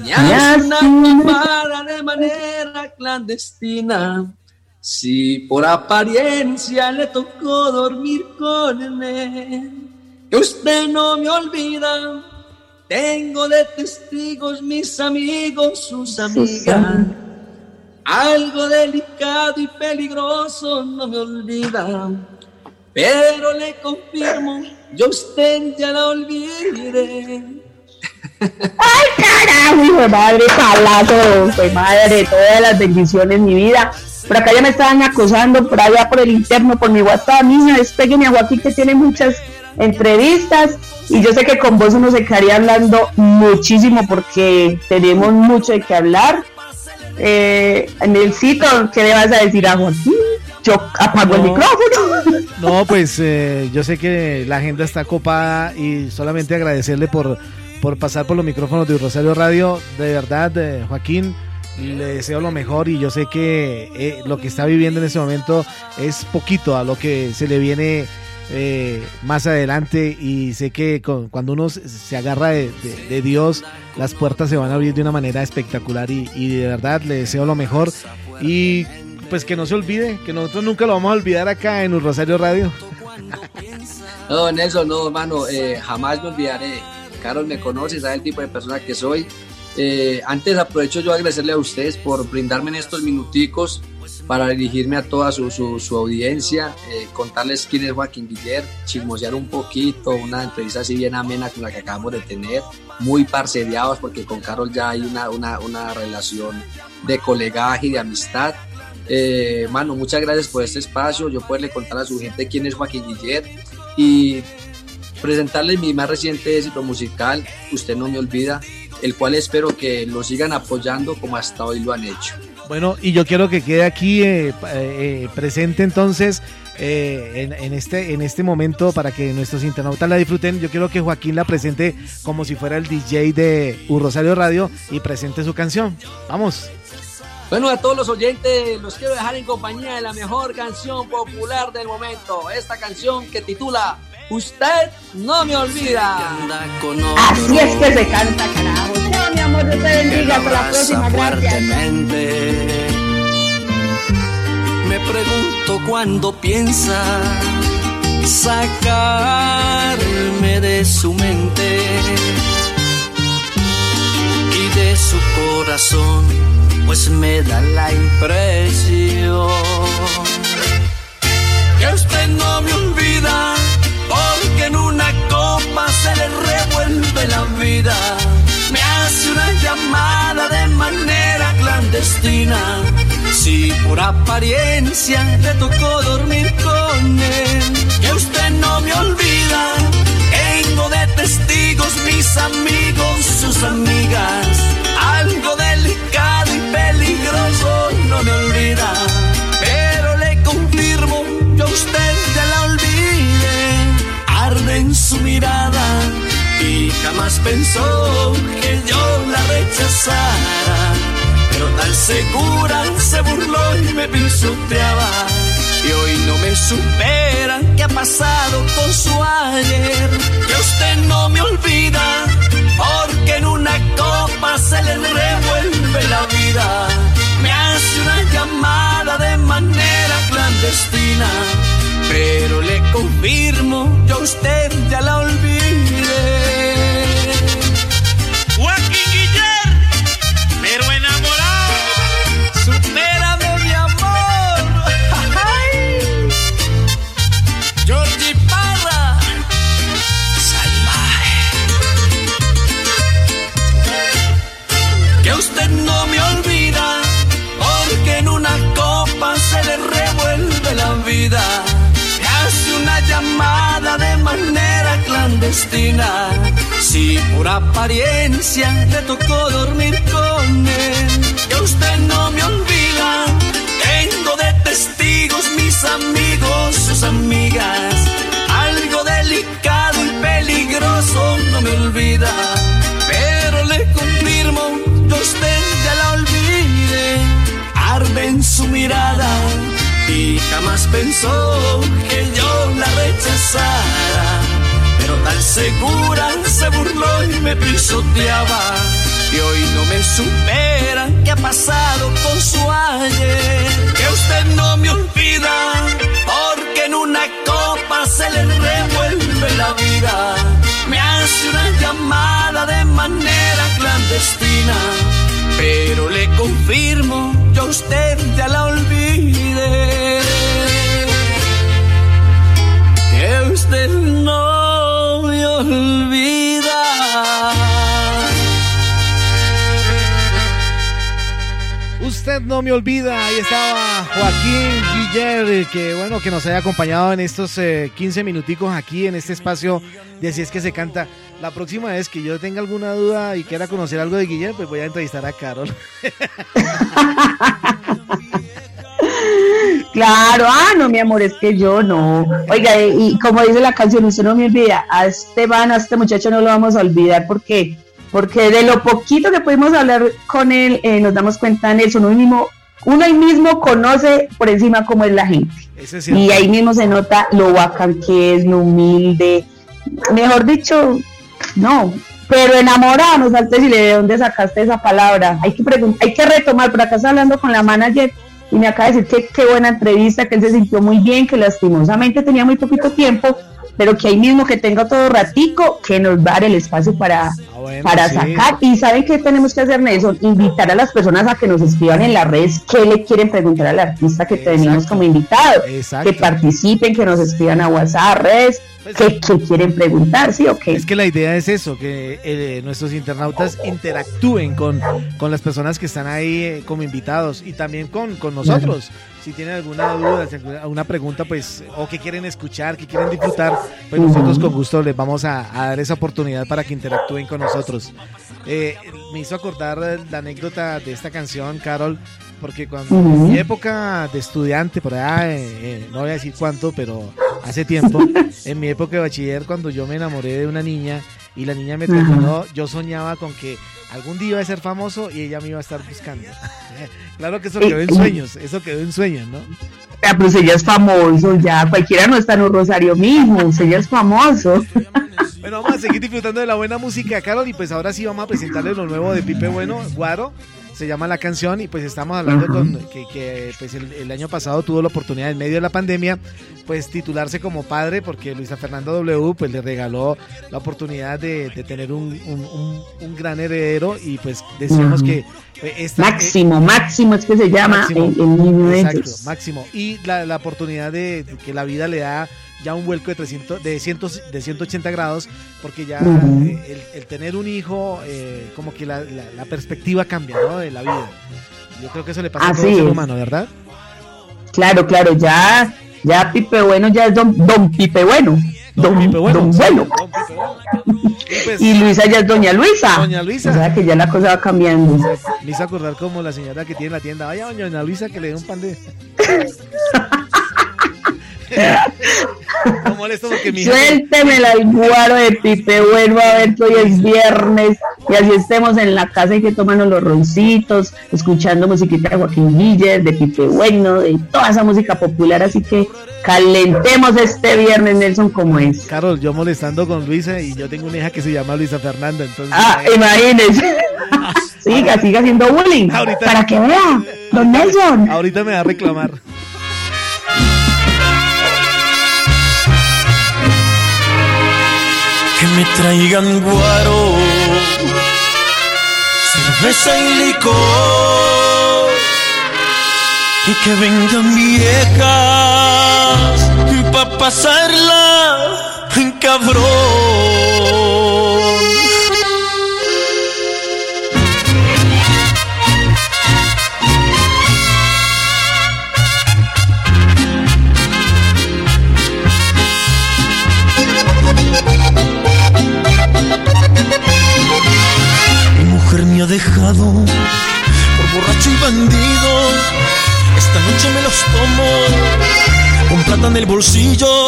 Y hace una de manera clandestina. Si por apariencia le tocó dormir con él, que usted no me olvida, Tengo de testigos mis amigos, sus amigas. Algo delicado y peligroso no me olvida. Pero le confirmo, yo usted ya la olvidé. Ay, carajo, hijo de madre, palazo, fue madre, todas las bendiciones, mi vida. Por acá ya me estaban acosando, por allá por el interno, por mi WhatsApp, niña, despegue a Joaquín que tiene muchas entrevistas y yo sé que con vos uno se quedaría hablando muchísimo porque tenemos mucho de qué hablar. Eh, en el sitio, ¿qué le vas a decir a Joaquín? Yo apago el micrófono. No, pues eh, yo sé que la agenda está copada y solamente agradecerle por, por pasar por los micrófonos de Rosario Radio. De verdad, eh, Joaquín, le deseo lo mejor y yo sé que eh, lo que está viviendo en este momento es poquito a lo que se le viene eh, más adelante y sé que cuando uno se- agarra de, Dios las puertas se van a abrir de una manera espectacular y, de verdad le deseo lo mejor y pues que no se olvide que nosotros nunca lo vamos a olvidar acá en Rosario Radio No, Nelson, no, hermano, eh, jamás me olvidaré. Carol me conoce, sabe el tipo de persona que soy. Eh, antes aprovecho yo a agradecerle a ustedes por brindarme estos minuticos para dirigirme a toda su, su- audiencia, eh, contarles quién es Joaquín Guiller, chismosear un poquito, una entrevista así bien amena con la que acabamos de tener, muy parceriados porque con Carol ya hay una, una, una relación de colegaje y de amistad. Eh, mano, muchas gracias por este espacio, yo poderle contar a su gente quién es Joaquín Guiller y presentarles mi más reciente éxito musical, Usted no me olvida, el cual espero que lo sigan apoyando como hasta hoy lo han hecho. Bueno, y yo quiero que quede aquí eh, pa- eh, presente entonces eh, en, en este, en este momento para que nuestros internautas la disfruten. Yo quiero que Joaquín la presente como si fuera el DJ de U Rosario Radio y presente su canción. Vamos. Bueno, a todos los oyentes los quiero dejar en compañía de la mejor canción popular del momento. Esta canción que titula Usted no me olvida. Así es que se canta, carajo. Amor, Dios te bendiga. Hasta la próxima. Gracias. fuertemente. Me pregunto cuándo piensa sacarme de su mente y de su corazón, pues me da la impresión que usted no me olvida, porque en una copa se le revuelve la vida. Manera clandestina. Si por apariencia le tocó dormir con él, que usted no me olvida. Tengo de testigos mis amigos, sus amigas. Algo delicado y peligroso no me olvida. Pero le confirmo, yo a usted ya la olvidé. Arde en su mirada y jamás pensó que yo la rechazara. Pero tan segura se burló y me pisoteaba. Y hoy no me supera qué ha pasado con su ayer. Que usted no me olvida, porque en una copa se le revuelve la vida. Me hace una llamada de manera clandestina. Pero le confirmo, yo a usted por apariencia le tocó dormir con él, que usted no me olvida. Tengo de testigos mis amigos, sus amigas. Algo delicado y peligroso no me olvida. Pero le confirmo, a usted ya la olvidé. Arde en su mirada y jamás pensó que yo la rechazara. Tan segura se burló y me pisoteaba. Y hoy no me supera qué ha pasado con su ayer. Que usted no me olvida, porque en una copa se le revuelve la vida. Me hace una llamada de clandestina. Pero le confirmo, yo a usted ya la olvidé. Que usted no olvida. Usted no me olvida, ahí estaba Joaquín Guiller, que bueno, que nos haya acompañado en estos eh, 15 minuticos aquí en este espacio de Así es que se canta. La próxima vez que yo tenga alguna duda y quiera conocer algo de Guiller, pues voy a entrevistar a Carol. Claro, ah, no, mi amor, es que yo no. Oiga, y como dice la canción, usted no me olvida, a Esteban, a este muchacho no lo vamos a olvidar porque, porque de lo poquito que pudimos hablar con él, eh, nos damos cuenta, Nelson, uno mismo, uno ahí mismo conoce por encima cómo es la gente. Es. Y ahí mismo se nota lo bacán que es, lo humilde. Mejor dicho, no. Pero enamorado, nos falta decirle de dónde sacaste esa palabra. Hay que preguntar, hay que retomar. Por acá está hablando con la manager y me acaba de decir que qué buena entrevista, que él se sintió muy bien, que lastimosamente tenía muy poquito tiempo, pero que ahí mismo que tenga todo ratico, que nos va a dar el espacio para, bueno, para sí. sacar. Y ¿saben qué tenemos que hacer, Nelson? Invitar a las personas a que nos escriban en las redes qué le quieren preguntar al artista que tenemos Exacto. como invitado. Exacto. Que participen, que nos escriban a WhatsApp, redes, Pues que, que quieren preguntar, ¿sí o qué? Es que la idea es eso, que eh, nuestros internautas interactúen con, con las personas que están ahí eh, como invitados y también con, con nosotros. Si tienen alguna duda, si alguna pregunta, pues, o que quieren escuchar, que quieren disfrutar, pues nosotros con gusto les vamos a, a dar esa oportunidad para que interactúen con nosotros. Eh, me hizo acordar la anécdota de esta canción, Carol, porque cuando en Ujú. mi época de estudiante, por allá, eh, eh, no voy a decir cuánto, pero hace tiempo, en mi época de bachiller, cuando yo me enamoré de una niña y la niña me terminó, yo soñaba con que algún día iba a ser famoso y ella me iba a estar buscando. claro que eso quedó en sueños, eso quedó en sueños, ¿no? Ah, pues ella es famoso, ya cualquiera no está en un Rosario mismo, ella es famoso. Bueno, vamos a seguir disfrutando de la buena música, Carol, y pues ahora sí vamos a presentarles lo nuevo de Pipe Bueno, Guaro. Se llama la canción y pues estamos hablando con que, que, pues el, el año pasado tuvo la oportunidad en medio de la pandemia pues titularse como padre porque Luisa Fernanda W pues le regaló la oportunidad de, de tener un, un- un- un gran heredero y pues decíamos que eh, esta, Máximo, máximo es que se llama Máximo. el, el niño de Exacto, máximo. Y la, la oportunidad de, de que la vida le da ya un vuelco de 300, de, 100, de 180 grados, porque ya eh, el, el tener un hijo, eh, como que la, la- la perspectiva cambia, ¿no? De la vida. Yo creo que eso le pasa a todo Así ser humano, ¿verdad? Claro, claro, ya, ya Pipe Bueno ya es don, don Pipe Bueno. Don, Pipe Bueno. don. Don Bueno. Y pues, Y Luisa ya es Doña Luisa. Doña Luisa. O sea que ya la cosa va cambiando. me hizo acordar como la señora que tiene la tienda. Vaya, doña Luisa, que le dé un pan de... no molesto porque mi. Suéltemela el guaro de Pipe Bueno a ver que hoy es viernes y así estemos en la casa y que toman los roncitos, escuchando musiquita de Joaquín Guiller, de Pipe Bueno, de toda esa música popular, así que calentemos este viernes Nelson como es. Carol, yo molestando con Luisa y yo tengo una hija que se llama Luisa Fernanda, entonces... Ah, imagínese. siga, siga haciendo bullying. Ahorita- Para que vea, don Nelson. Ahorita me va a reclamar. Que me traigan guaro, cerveza y licor, y que vengan viejas pa' pasarla en cabrón. Por borracho y bandido. Esta noche me los tomo con plata en el bolsillo.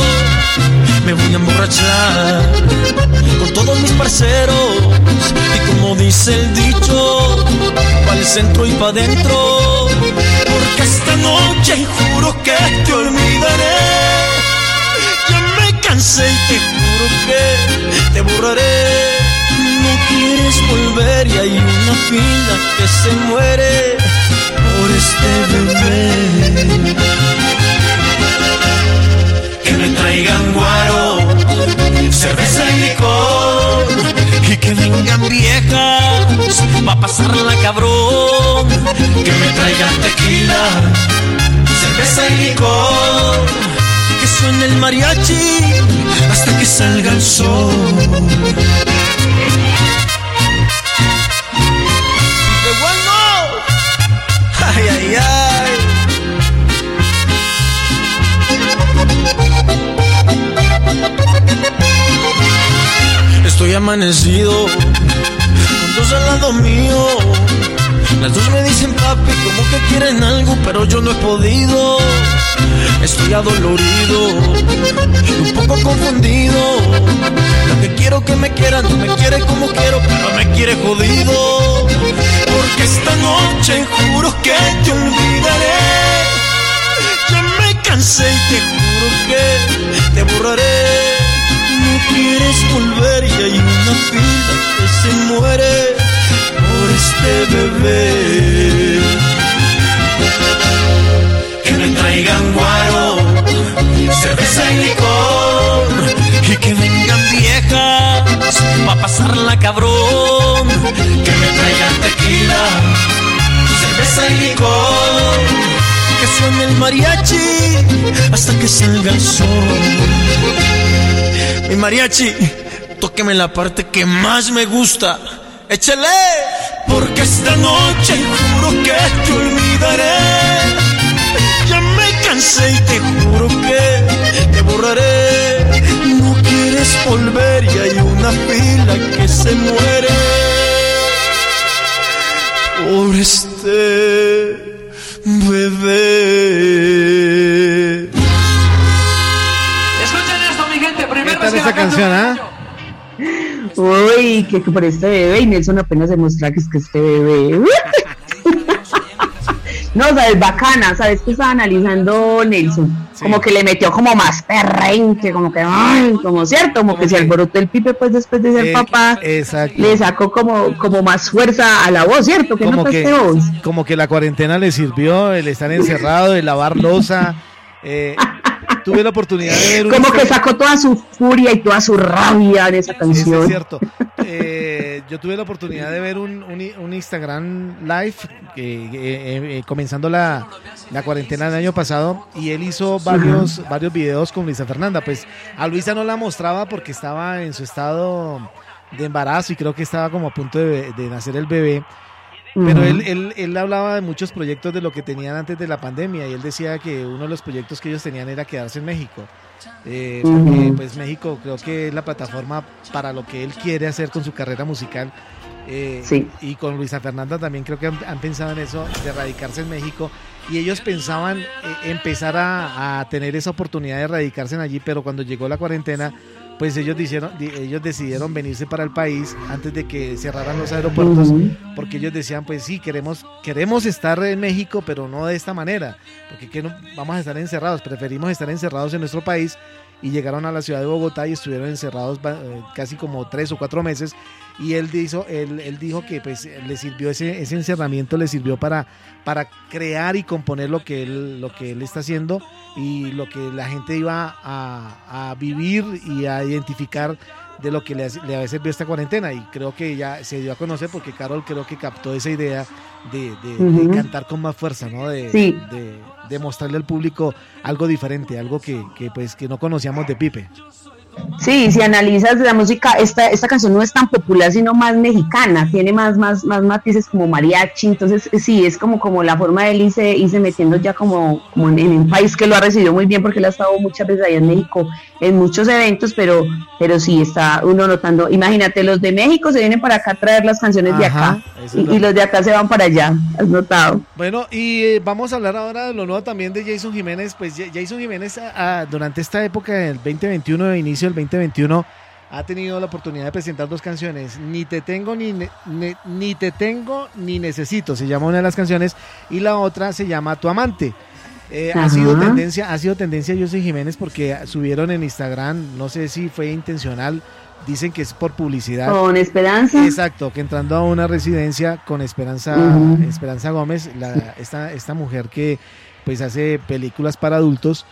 Me voy a emborrachar con todos mis parceros. Y como dice el dicho, pa' el centro y pa' adentro. Porque esta noche juro que te olvidaré. Ya me cansé y te juro que te borraré no quieres volver y hay una fila que se muere por este bebé. Que me traigan guaro, cerveza y licor y que vengan viejas va a pasarla cabrón. Que me traigan tequila, cerveza y licor. Que suene el mariachi hasta que salga el sol. Estoy amanecido con dos al lado mío. Las dos me dicen papi, como que quieren algo, pero yo no he podido. Estoy adolorido un poco confundido. Lo que quiero que me quieran, no me quiere como quiero, pero me quiere jodido. Porque esta noche juro que te olvidaré. Ya me cansé y te juro que te borraré. Quieres volver y hay una fila que se muere por este bebé. Que me traigan guaro, cerveza y licor. Y que vengan viejas pa' pasarla cabrón. Que me traigan tequila, cerveza y licor. Que suene el mariachi hasta que salga el sol. Mi mariachi, tóqueme la parte que más me gusta. Échale, porque esta noche juro que te olvidaré. Ya me cansé y te juro que te borraré. No quieres volver y hay una fila que se muere por este bebé. Gente. ¿Qué Primera tal vez que esa canción, ah? Uy, que, que por este bebé, y Nelson apenas demuestra que es que este bebé. No, sabes, bacana, sabes que estaba analizando Nelson, Sí. como que le metió como más perrenque, como que, ay, como cierto, como que se alborotó el pipe pues después de ser Eh, papá, exacto. le sacó como, como más fuerza a la voz, ¿cierto? ¿Qué como que, notaste vos? como que la cuarentena le sirvió, el estar encerrado, el lavar losa. eh, tuve la oportunidad de ver un Como que sacó toda su furia y toda su rabia en esa canción. es cierto. Eh, yo tuve la oportunidad de ver un, un- un Instagram live eh, eh, eh, comenzando la, la cuarentena del año pasado y él hizo varios, varios videos con Luisa Fernanda. Pues a Luisa no la mostraba porque estaba en su estado de embarazo y creo que estaba como a punto de, de nacer el bebé. Pero él, él, él hablaba de muchos proyectos de lo que tenían antes de la pandemia y él decía que uno de los proyectos que ellos tenían era quedarse en México. Eh, porque pues México creo que es la plataforma para lo que él quiere hacer con su carrera musical. Eh, Sí. Y con Luisa Fernanda también creo que han, han pensado en eso, de radicarse en México. Y ellos pensaban eh, empezar a, a tener esa oportunidad de radicarse en allí, pero cuando llegó la cuarentena, pues ellos, dijeron, di- ellos decidieron venirse para el país antes de que cerraran los aeropuertos porque ellos decían, pues sí, queremos, queremos estar en México, pero no de esta manera, porque que no, vamos a estar encerrados, preferimos estar encerrados en nuestro país y llegaron a la ciudad de Bogotá y estuvieron encerrados eh, casi como tres o cuatro meses y él dijo, él, él dijo que pues le sirvió ese, ese encerramiento, le sirvió para, para crear y componer lo que él, lo que él está haciendo y lo que la gente iba a, a vivir y a identificar de lo que le, le había servido esta cuarentena y creo que ya se dio a conocer porque Carol creo que captó esa idea de, de- cantar con más fuerza, ¿no? De, Sí. de, de mostrarle al público algo diferente, algo que, que, pues que no conocíamos de Pipe. Sí, si analizas la música, esta, esta canción no es tan popular, sino más mexicana, tiene más, más, más matices como mariachi, entonces sí, es como, como la forma de él irse, irse metiendo ya como, como en, en un país que lo ha recibido muy bien, porque él ha estado muchas veces allá en México en muchos eventos, pero, pero sí está uno notando, imagínate, los de México se vienen para acá a traer las canciones de acá, y, los de acá se van para allá, has notado. Bueno, y eh, vamos a hablar ahora de lo nuevo también de Jason Jiménez. Pues Ja- Jason Jiménez ah, durante esta época del 2021, de inicio del 2021, ha tenido la oportunidad de presentar dos canciones, Ni te tengo ni, ne- ne- ni te tengo ni necesito, se llama una de las canciones, y la otra se llama Tu amante. Eh, ha sido tendencia, ha sido tendencia Jason Jiménez porque subieron en Instagram, no sé si fue intencional, dicen que es por publicidad. Con esperanza. Exacto, que entrando a una residencia con Esperanza. Esperanza Gómez, la- esta, esta mujer que pues hace películas para adultos.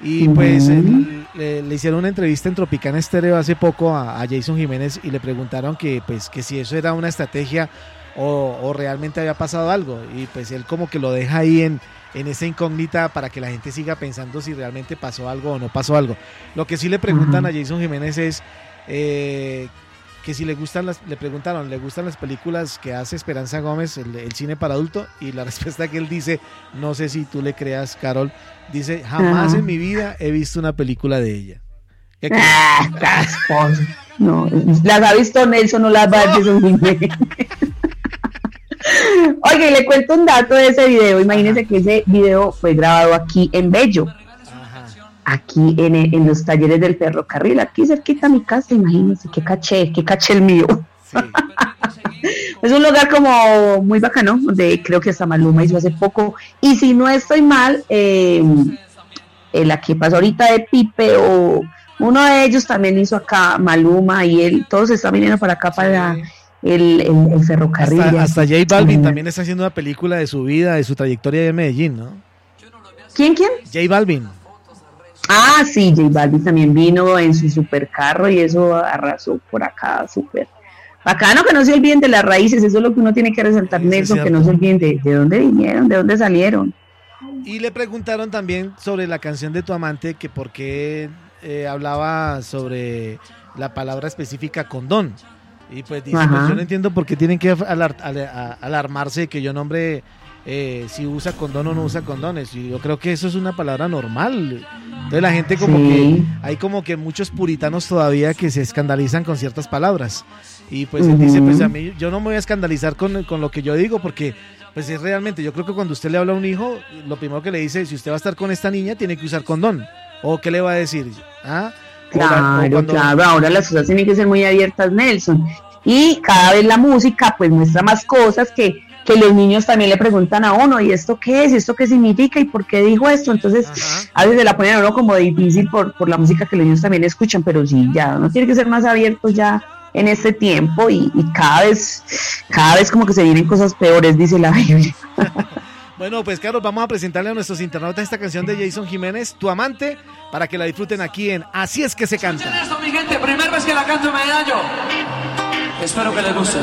Y pues el- le, le hicieron una entrevista en Tropicana Estéreo hace poco a, a Jason Jiménez y le preguntaron que pues que si eso era una estrategia o, o realmente había pasado algo. Y pues él como que lo deja ahí en, en esa incógnita para que la gente siga pensando si realmente pasó algo o no pasó algo. Lo que sí le preguntan a Jason Jiménez es eh, que si le gustan las, le preguntaron, ¿le gustan las películas que hace Esperanza Gómez, el, el cine para adulto? Y la respuesta que él dice, no sé si tú le creas, Carol, dice, jamás en mi vida he visto una película de ella. ¿Qué? Ah. No, las ha visto Nelson, no las va a ver. Oye, le cuento un dato de ese video. Imagínense que ese video fue grabado aquí en Bello. Aquí en, en los talleres del ferrocarril, aquí cerquita a mi casa. Imagínense qué caché, qué caché el mío. Sí. Es un lugar como muy bacano, donde creo que hasta Maluma hizo hace poco. Y si no estoy mal, eh, la que pasó ahorita de Pipe o uno de ellos también hizo acá Maluma y él, todos están viniendo para acá para el, el- el ferrocarril. Hasta, hasta J Balvin también está haciendo una película de su vida, de su trayectoria de Medellín, ¿no? ¿Quién, quién? J Balvin. Ah, sí, J Balvin también vino en su supercarro y eso arrasó por acá, súper. Bacano que no se olviden de las raíces, eso es lo que uno tiene que resaltar, Nelson, que no se olviden de, de dónde vinieron, de dónde salieron. Y le preguntaron también sobre la canción de tu amante, que por qué eh, hablaba sobre la palabra específica condón. Y pues dice, pues yo no entiendo por qué tienen que alar- ale- a- alarmarse de que yo nombre eh, si usa condón o no usa condones. Y yo creo que eso es una palabra normal. Entonces la gente como Sí. que, hay como que muchos puritanos todavía que se escandalizan con ciertas palabras. Y pues él dice, pues a mí yo no me voy a escandalizar con, con lo que yo digo porque pues es realmente, yo creo que cuando usted le habla a un hijo, lo primero que le dice, si usted va a estar con esta niña, tiene que usar condón. ¿O qué le va a decir? ¿Ah? La- Claro, cuando- claro, ahora las cosas tienen que ser muy abiertas, Nelson. Y cada vez la música pues muestra más cosas que, que los niños también le preguntan a uno, ¿y esto qué es? ¿Y esto qué significa? ¿Y por qué dijo esto? Entonces, Ajá. a veces se la ponen a uno como difícil por, por la música que los niños también escuchan, pero sí, ya, uno tiene que ser más abierto ya en este tiempo y, y cada vez, cada vez como que se vienen cosas peores, dice la Biblia. Bueno, pues Carlos, vamos a presentarle a nuestros internautas esta canción de Jason Jiménez, Tu Amante, para que la disfruten aquí en Así es que se canta. Escuchen esto, mi gente, primera vez que la canto en Medallo. Espero que les guste.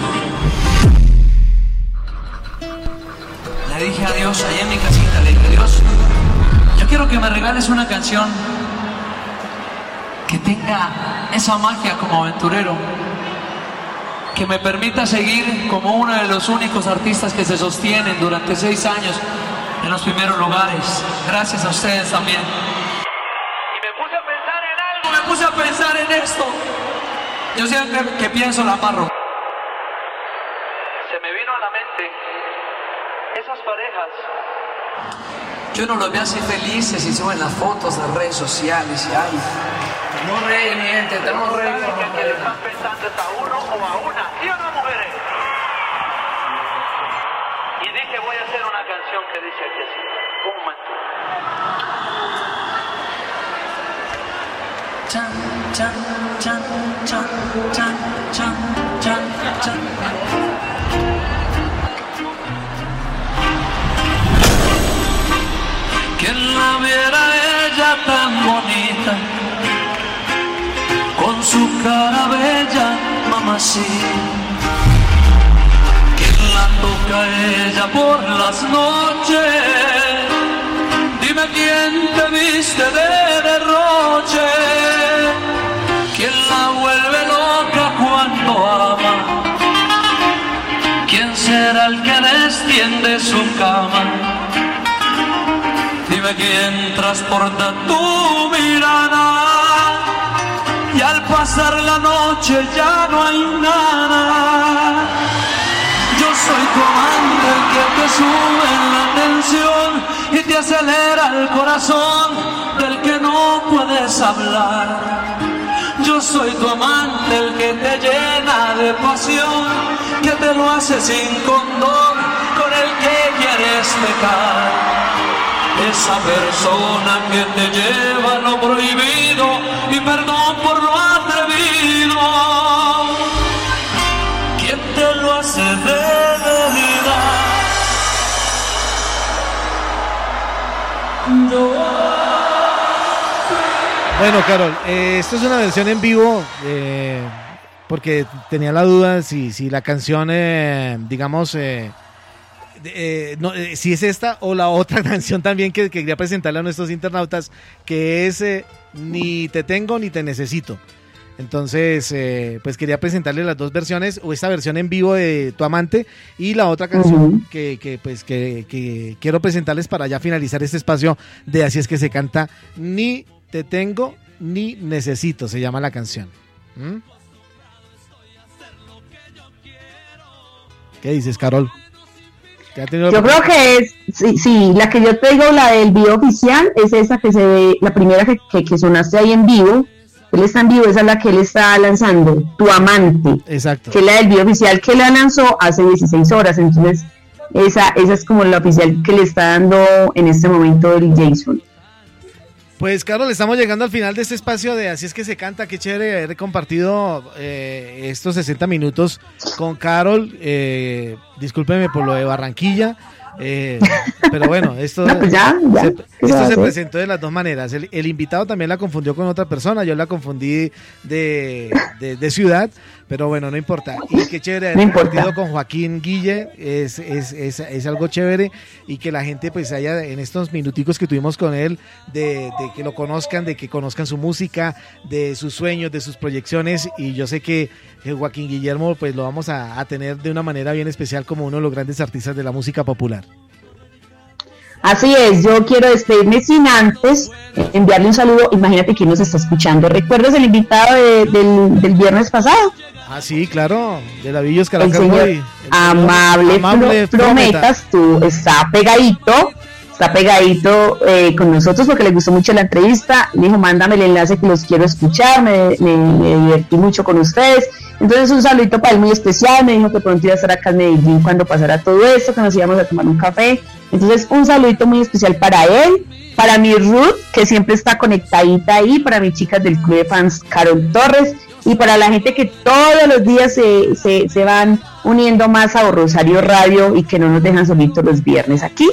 Le dije a Dios allá en mi casita, le dije, Dios, yo quiero que me regales una canción que tenga esa magia como aventurero, que me permita seguir como uno de los únicos artistas que se sostienen durante seis años en los primeros lugares. Gracias a ustedes también. Y me puse a pensar en algo, me puse a pensar en esto. Yo siempre que pienso la amarro. Se me vino a la mente esas parejas. Yo no los veo así felices y suben las fotos de redes sociales y ay. No rey, mi gente, tenemos rey con que le están pensando es a uno o a una, ¿sí o no, mujeres? Y dije, voy a hacer una canción que dice aquí así. Un momento. Chan, chan, chan, chan, chan, Viera ella tan bonita, con su cara bella, mamacita. Quien la toca ella por las noches, dime quién te viste de derroche. ¿Quién la vuelve loca cuando ama? ¿Quién será el que desciende su cama? Dime quién transporta tu mirada y al pasar la noche ya no hay nada. Yo soy tu amante el que te sube la tensión y te acelera el corazón del que no puedes hablar. Yo soy tu amante el que te llena de pasión, que te lo hace sin condón, con el que quieres pecar. Esa persona que te lleva lo prohibido y perdón por lo atrevido. ¿Quién te lo hace de verdad? Bueno, Carol, eh, esto es una versión en vivo. eh, porque tenía la duda si, si la canción, eh, digamos, eh, no, eh, si es esta o la otra canción también que, que quería presentarle a nuestros internautas, que es eh, Ni te tengo ni te necesito. Entonces, pues quería presentarle las dos versiones, o esta versión en vivo de Tu Amante y la otra canción que, que, pues, que, que quiero presentarles para ya finalizar este espacio de Así es que se canta Ni te tengo ni necesito, se llama la canción. ¿Mm? ¿Qué dices, Carol? ¿Te ha tenido Yo creo que es, sí, sí, la que yo te digo, la del video oficial, es esa que se ve, la primera que, que, que sonaste ahí en vivo. Él está en vivo, esa es la que él está lanzando, Tu Amante, Exacto. que es la del video oficial que la lanzó hace 16 horas. Entonces, esa, esa es como la oficial que le está dando en este momento el Jason. Pues Carol, estamos llegando al final de este espacio de Así es que se canta. Qué chévere haber compartido eh, estos 60 minutos con Carol. Eh, discúlpeme por lo de Barranquilla. eh, pero bueno, esto, No, pues ya, ya. se, presentó de las dos maneras. El, el invitado también la confundió con otra persona. Yo la confundí de, de- de ciudad. Pero bueno, no importa. Y qué chévere haber No compartido con Joaquín Guille. Es, es, es, es algo chévere. Y que la gente pues haya en estos minuticos que tuvimos con él, de, de que lo conozcan, de que conozcan su música, de sus sueños, de sus proyecciones. Y yo sé que Joaquín Guillermo pues lo vamos a, a tener de una manera bien especial como uno de los grandes artistas de la música popular. Así es, yo quiero despedirme sin antes enviarle un saludo. Imagínate quién nos está escuchando. ¿Recuerdas el invitado de- del, del viernes pasado? Ah, sí, claro, de la Villos El Caracas señor Boy. El señor Amable, Amable Pro- Prometas, tú está pegadito, está pegadito eh, con nosotros porque le gustó mucho la entrevista. Me dijo, mándame el enlace que los quiero escuchar, me, me- me divertí mucho con ustedes. Entonces un saludito para él muy especial, me dijo que pronto iba a estar acá en Medellín cuando pasara todo esto, que nos íbamos a tomar un café. Entonces un saludito muy especial para él, para mi Ruth, que siempre está conectadita ahí, para mis chicas del Club de Fans Carol Torres y para la gente que todos los días se, se, se van uniendo más a Rosario Radio y que no nos dejan solitos los viernes aquí.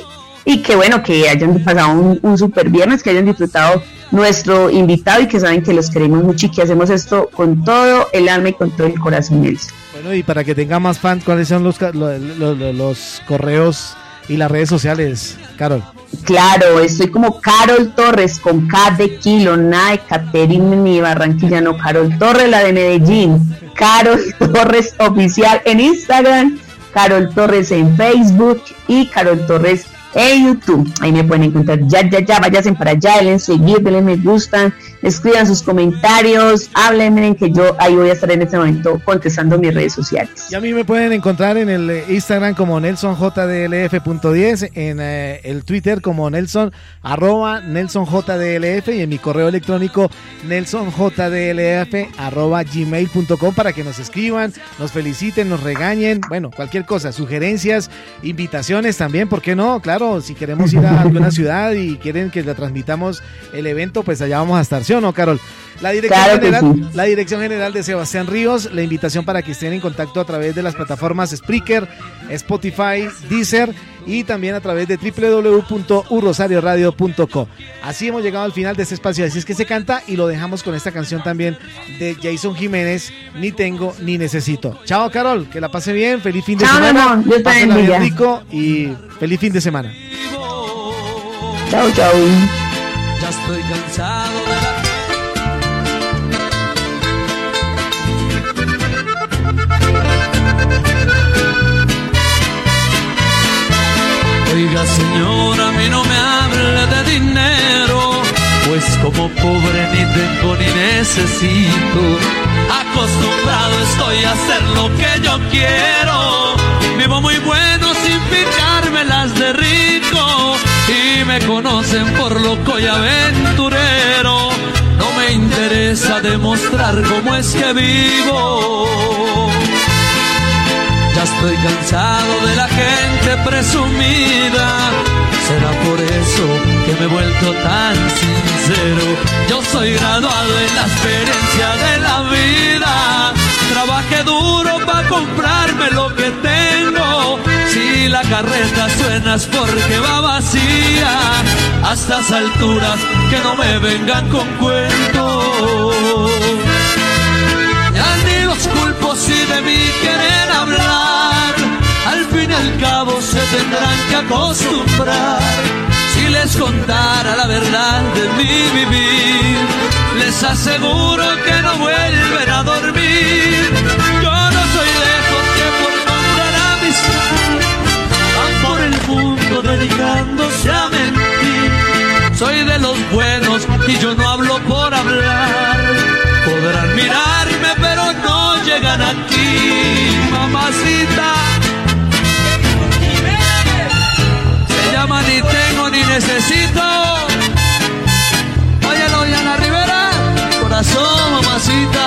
Y que bueno, que hayan pasado un, un super viernes, que hayan disfrutado nuestro invitado y que saben que los queremos mucho y que hacemos esto con todo el alma y con todo el corazón, Nelson. Bueno, y para que tenga más fans, ¿cuáles son los, ca- lo- lo- lo- los correos y las redes sociales, Carol? Claro, estoy como Carol Torres con K de kilo, nada de Caterine Barranquilla, no, Carol Torres, la de Medellín. Carol Torres oficial en Instagram, Carol Torres en Facebook y Carol Torres en YouTube. Ahí me pueden encontrar. Ya, ya, ya, váyanse para allá, denle seguir, denle me gustan, escriban sus comentarios, háblenme que yo ahí voy a estar en este momento contestando mis redes sociales. Y a mí me pueden encontrar en el eh, Instagram como NelsonJDLF.10, en eh, el Twitter como Nelson, arroba NelsonJDLF y en mi correo electrónico NelsonJDLF arroba gmail.com para que nos escriban, nos feliciten, nos regañen, bueno, cualquier cosa, sugerencias, invitaciones también, ¿por qué no? Claro, si queremos ir a alguna ciudad y quieren que le transmitamos el evento, pues allá vamos a estar, ¿sí o no, Carol? La dirección, Claro general, sí. la dirección general de Sebastián Ríos, la invitación para que estén en contacto a través de las plataformas Spreaker, Spotify, Deezer y también a través de www.urrosarioradio.co. Así hemos llegado al final de este espacio, así es que se canta y lo dejamos con esta canción también de Jason Jiménez, Ni tengo ni necesito. Chao Carol, que la pase bien, feliz fin de Chao, mi semana, amor, Dios te Pásela bien rico y feliz fin de semana. Chao, chao. Ya estoy cansado de Oiga señora, a mí no me hable de dinero, pues como pobre ni tengo ni necesito. Acostumbrado estoy a hacer lo que yo quiero. Vivo muy bueno sin picarme las de rico y me conocen por loco y aventurero. No me interesa demostrar cómo es que vivo. Estoy cansado de la gente presumida. Será por eso que me he vuelto tan sincero. Yo soy graduado en la experiencia de la vida. Trabajé duro para comprarme lo que tengo. Si la carreta suena es porque va vacía. A estas alturas que no me vengan con cuentos. Ya ni los culpo mí quieren hablar, al cabo se tendrán que acostumbrar. Si les contara la verdad de mi vivir, les aseguro que no vuelven a dormir. Yo no soy de esos que por comprar amistad van por el mundo dedicándose a mentir. Soy de los buenos y yo no hablo por hablar. Podrán mirarme, pero no llegan aquí, mamacita. Necesito. Óyelo, Diana Rivera, corazón, mamacita.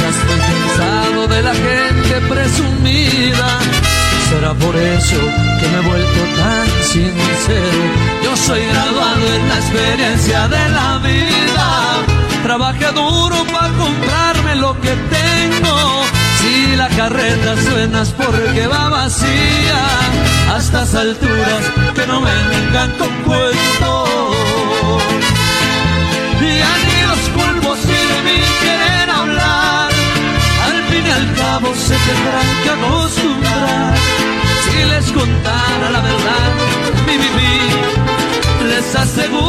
Ya estoy cansado de la gente presumida. Será por eso que me he vuelto tan sincero. Yo soy graduado en la experiencia de la vida. Trabajé duro para comprarme lo que tengo. La carreta suena es porque va vacía. A estas alturas que no me vengan con cuentos. Y a ni los culpos si de mí quieren hablar. Al fin y al cabo se tendrán que acostumbrar. Si les contara la verdad, mi vivir, les aseguro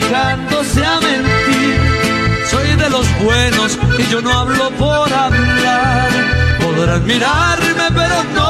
dedicándose a mentir. Soy de los buenos y yo no hablo por hablar. Podrán mirarme, pero no.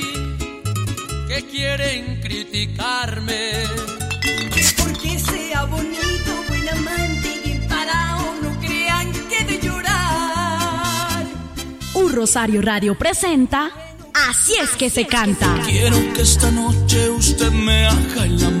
quieren criticarme. Porque sea bonito, buen amante y parado, no crean que de llorar. Un Rosario Radio presenta Así es que se canta. Quiero que esta noche usted me haga el amor